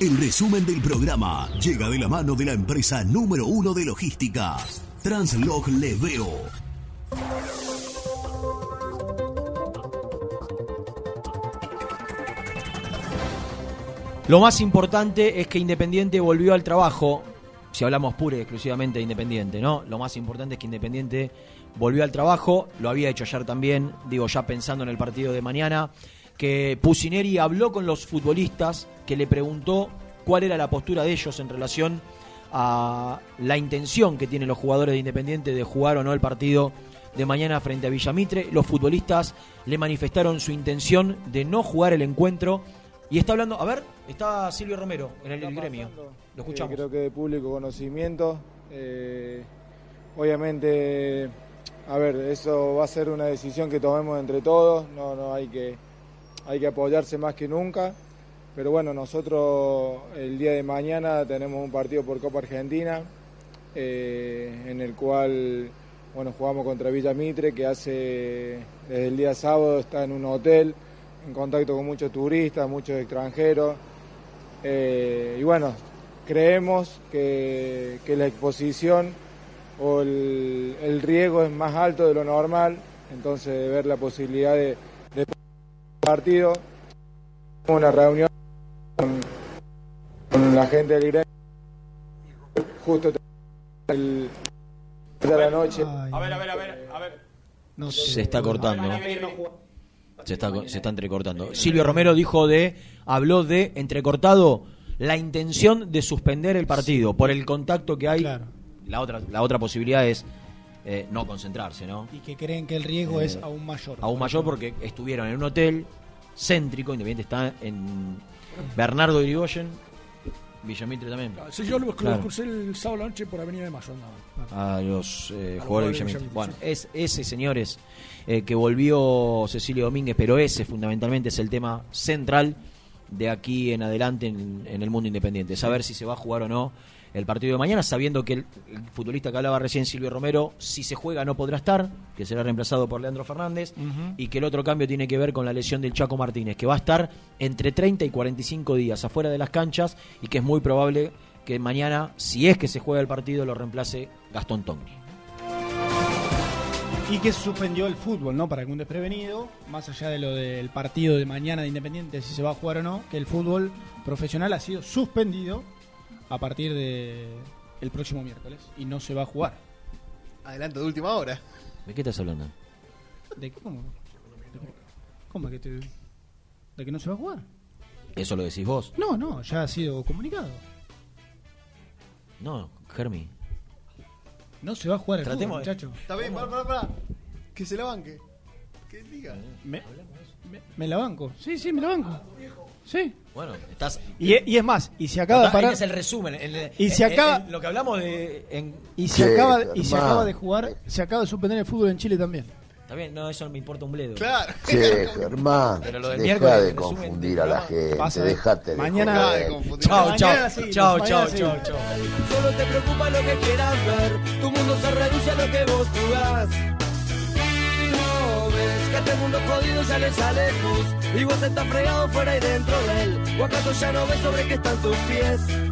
El resumen del programa llega de la mano de la empresa número uno de logística, Translog Leveo. Lo más importante es que Independiente volvió al trabajo. Si hablamos pura y exclusivamente de Independiente, ¿no? Lo más importante es que Independiente volvió al trabajo. Lo había hecho ayer también, digo, ya pensando en el partido de mañana. Que Pusineri habló con los futbolistas, que le preguntó cuál era la postura de ellos en relación a la intención que tienen los jugadores de Independiente de jugar o no el partido de mañana frente a Villamitre. Los futbolistas le manifestaron su intención de no jugar el encuentro. Y está hablando, a ver, está Silvio Romero en el, el gremio. Lo escuchamos. Eh, creo que de público conocimiento. Eh, obviamente, a ver, eso va a ser una decisión que tomemos entre todos. No, no hay que, hay que apoyarse más que nunca. Pero bueno, nosotros el día de mañana tenemos un partido por Copa Argentina, eh, en el cual bueno, jugamos contra Villa Mitre, que hace desde el día sábado está en un hotel, en contacto con muchos turistas, muchos extranjeros. Eh, y bueno, creemos que, que la exposición o el, el, riesgo es más alto de lo normal, entonces ver la posibilidad de partido, una reunión con, con la gente del gremio, justo el, de la noche. A ver, a ver, a ver, a ver. se está cortando. Se está, se está entrecortando. Silvio Romero dijo de, habló de entrecortado la intención de suspender el partido por el contacto que hay. Claro. La otra, la otra posibilidad es eh, no concentrarse, ¿no? Y que creen que el riesgo Eh, es aún mayor. Aún mayor porque estuvieron en un hotel céntrico, Independiente está en Bernardo de Irigoyen, Villamitre también. Sí, yo lo, lo Claro. crucé el sábado a la noche por Avenida de Mayo. no. a los eh, A los jugadores de jugadores de Villamitre. Villamitre, Bueno, sí. es ese, señores, eh, que volvió Cecilio Domínguez, pero ese fundamentalmente es el tema central de aquí en adelante en, en el mundo independiente. Saber si se va a jugar o no el partido de mañana, sabiendo que el, el futbolista que hablaba recién, Silvio Romero, si se juega no podrá estar, que será reemplazado por Leandro Fernández, y que el otro cambio tiene que ver con la lesión del Chaco Martínez, que va a estar entre 30 y 45 días afuera de las canchas y que es muy probable que mañana, si es que se juega el partido, lo reemplace Gastón Tongni. Y que se suspendió el fútbol, ¿no? Para un desprevenido, más allá de lo del partido de mañana de Independiente, si se va a jugar o no, que el fútbol profesional ha sido suspendido a partir de el próximo miércoles y no se va a jugar. Adelanto de última hora. ¿De qué estás hablando? ¿De qué? ¿Cómo? ¿De qué? ¿Cómo que te- ¿De que no se va a jugar? ¿Eso lo decís vos? No, no, ya ha sido comunicado. No, Germi. No se va a jugar el Tratemos fútbol, de- muchacho. Está bien, pará, pará, pará. Que se la banque. Que diga. Me, me- me la banco. Sí, sí, me la banco. Sí. Bueno, estás. Y, e- y es más, y se acaba de parar. es el resumen. el- Y se el- acaba- el- lo que hablamos de. en- Y se, Sí, acaba, y se acaba de jugar, se acaba de suspender el fútbol en Chile también. Está bien, no, eso no me importa un bledo. Claro. Che, (laughs) Germán, Pero lo del deja miércoles, de el resumen confundir a la gente, Pasa. dejate de Mañana- joder. Chao, chao, chao, chao, seguimos. chao, chao. Solo te preocupa lo que quieras ver. Tu mundo se reduce a lo que vos jugás. Este mundo jodido ya le sale. Y vos estás fregado fuera y dentro de él. ¿O acaso ya no ves sobre qué están tus pies?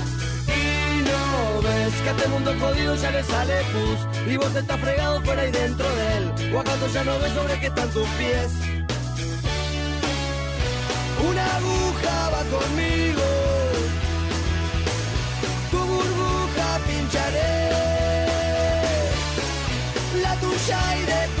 Ves que a este mundo jodido ya le sale pus. Y vos estás fregado fuera y dentro de él. ¿O acaso ya no ves sobre qué están tus pies? Una aguja va conmigo. Tu burbuja pincharé. La tuya y de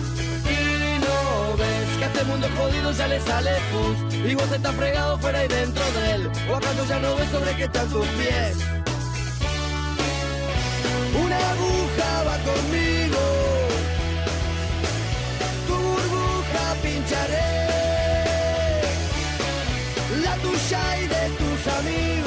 Que a este mundo jodido ya le sale pus. Y vos estás fregado fuera y dentro de él. ¿O acaso ya no ves sobre qué están tus pies? Una aguja va conmigo. Tu burbuja pincharé. La tuya y de tus amigos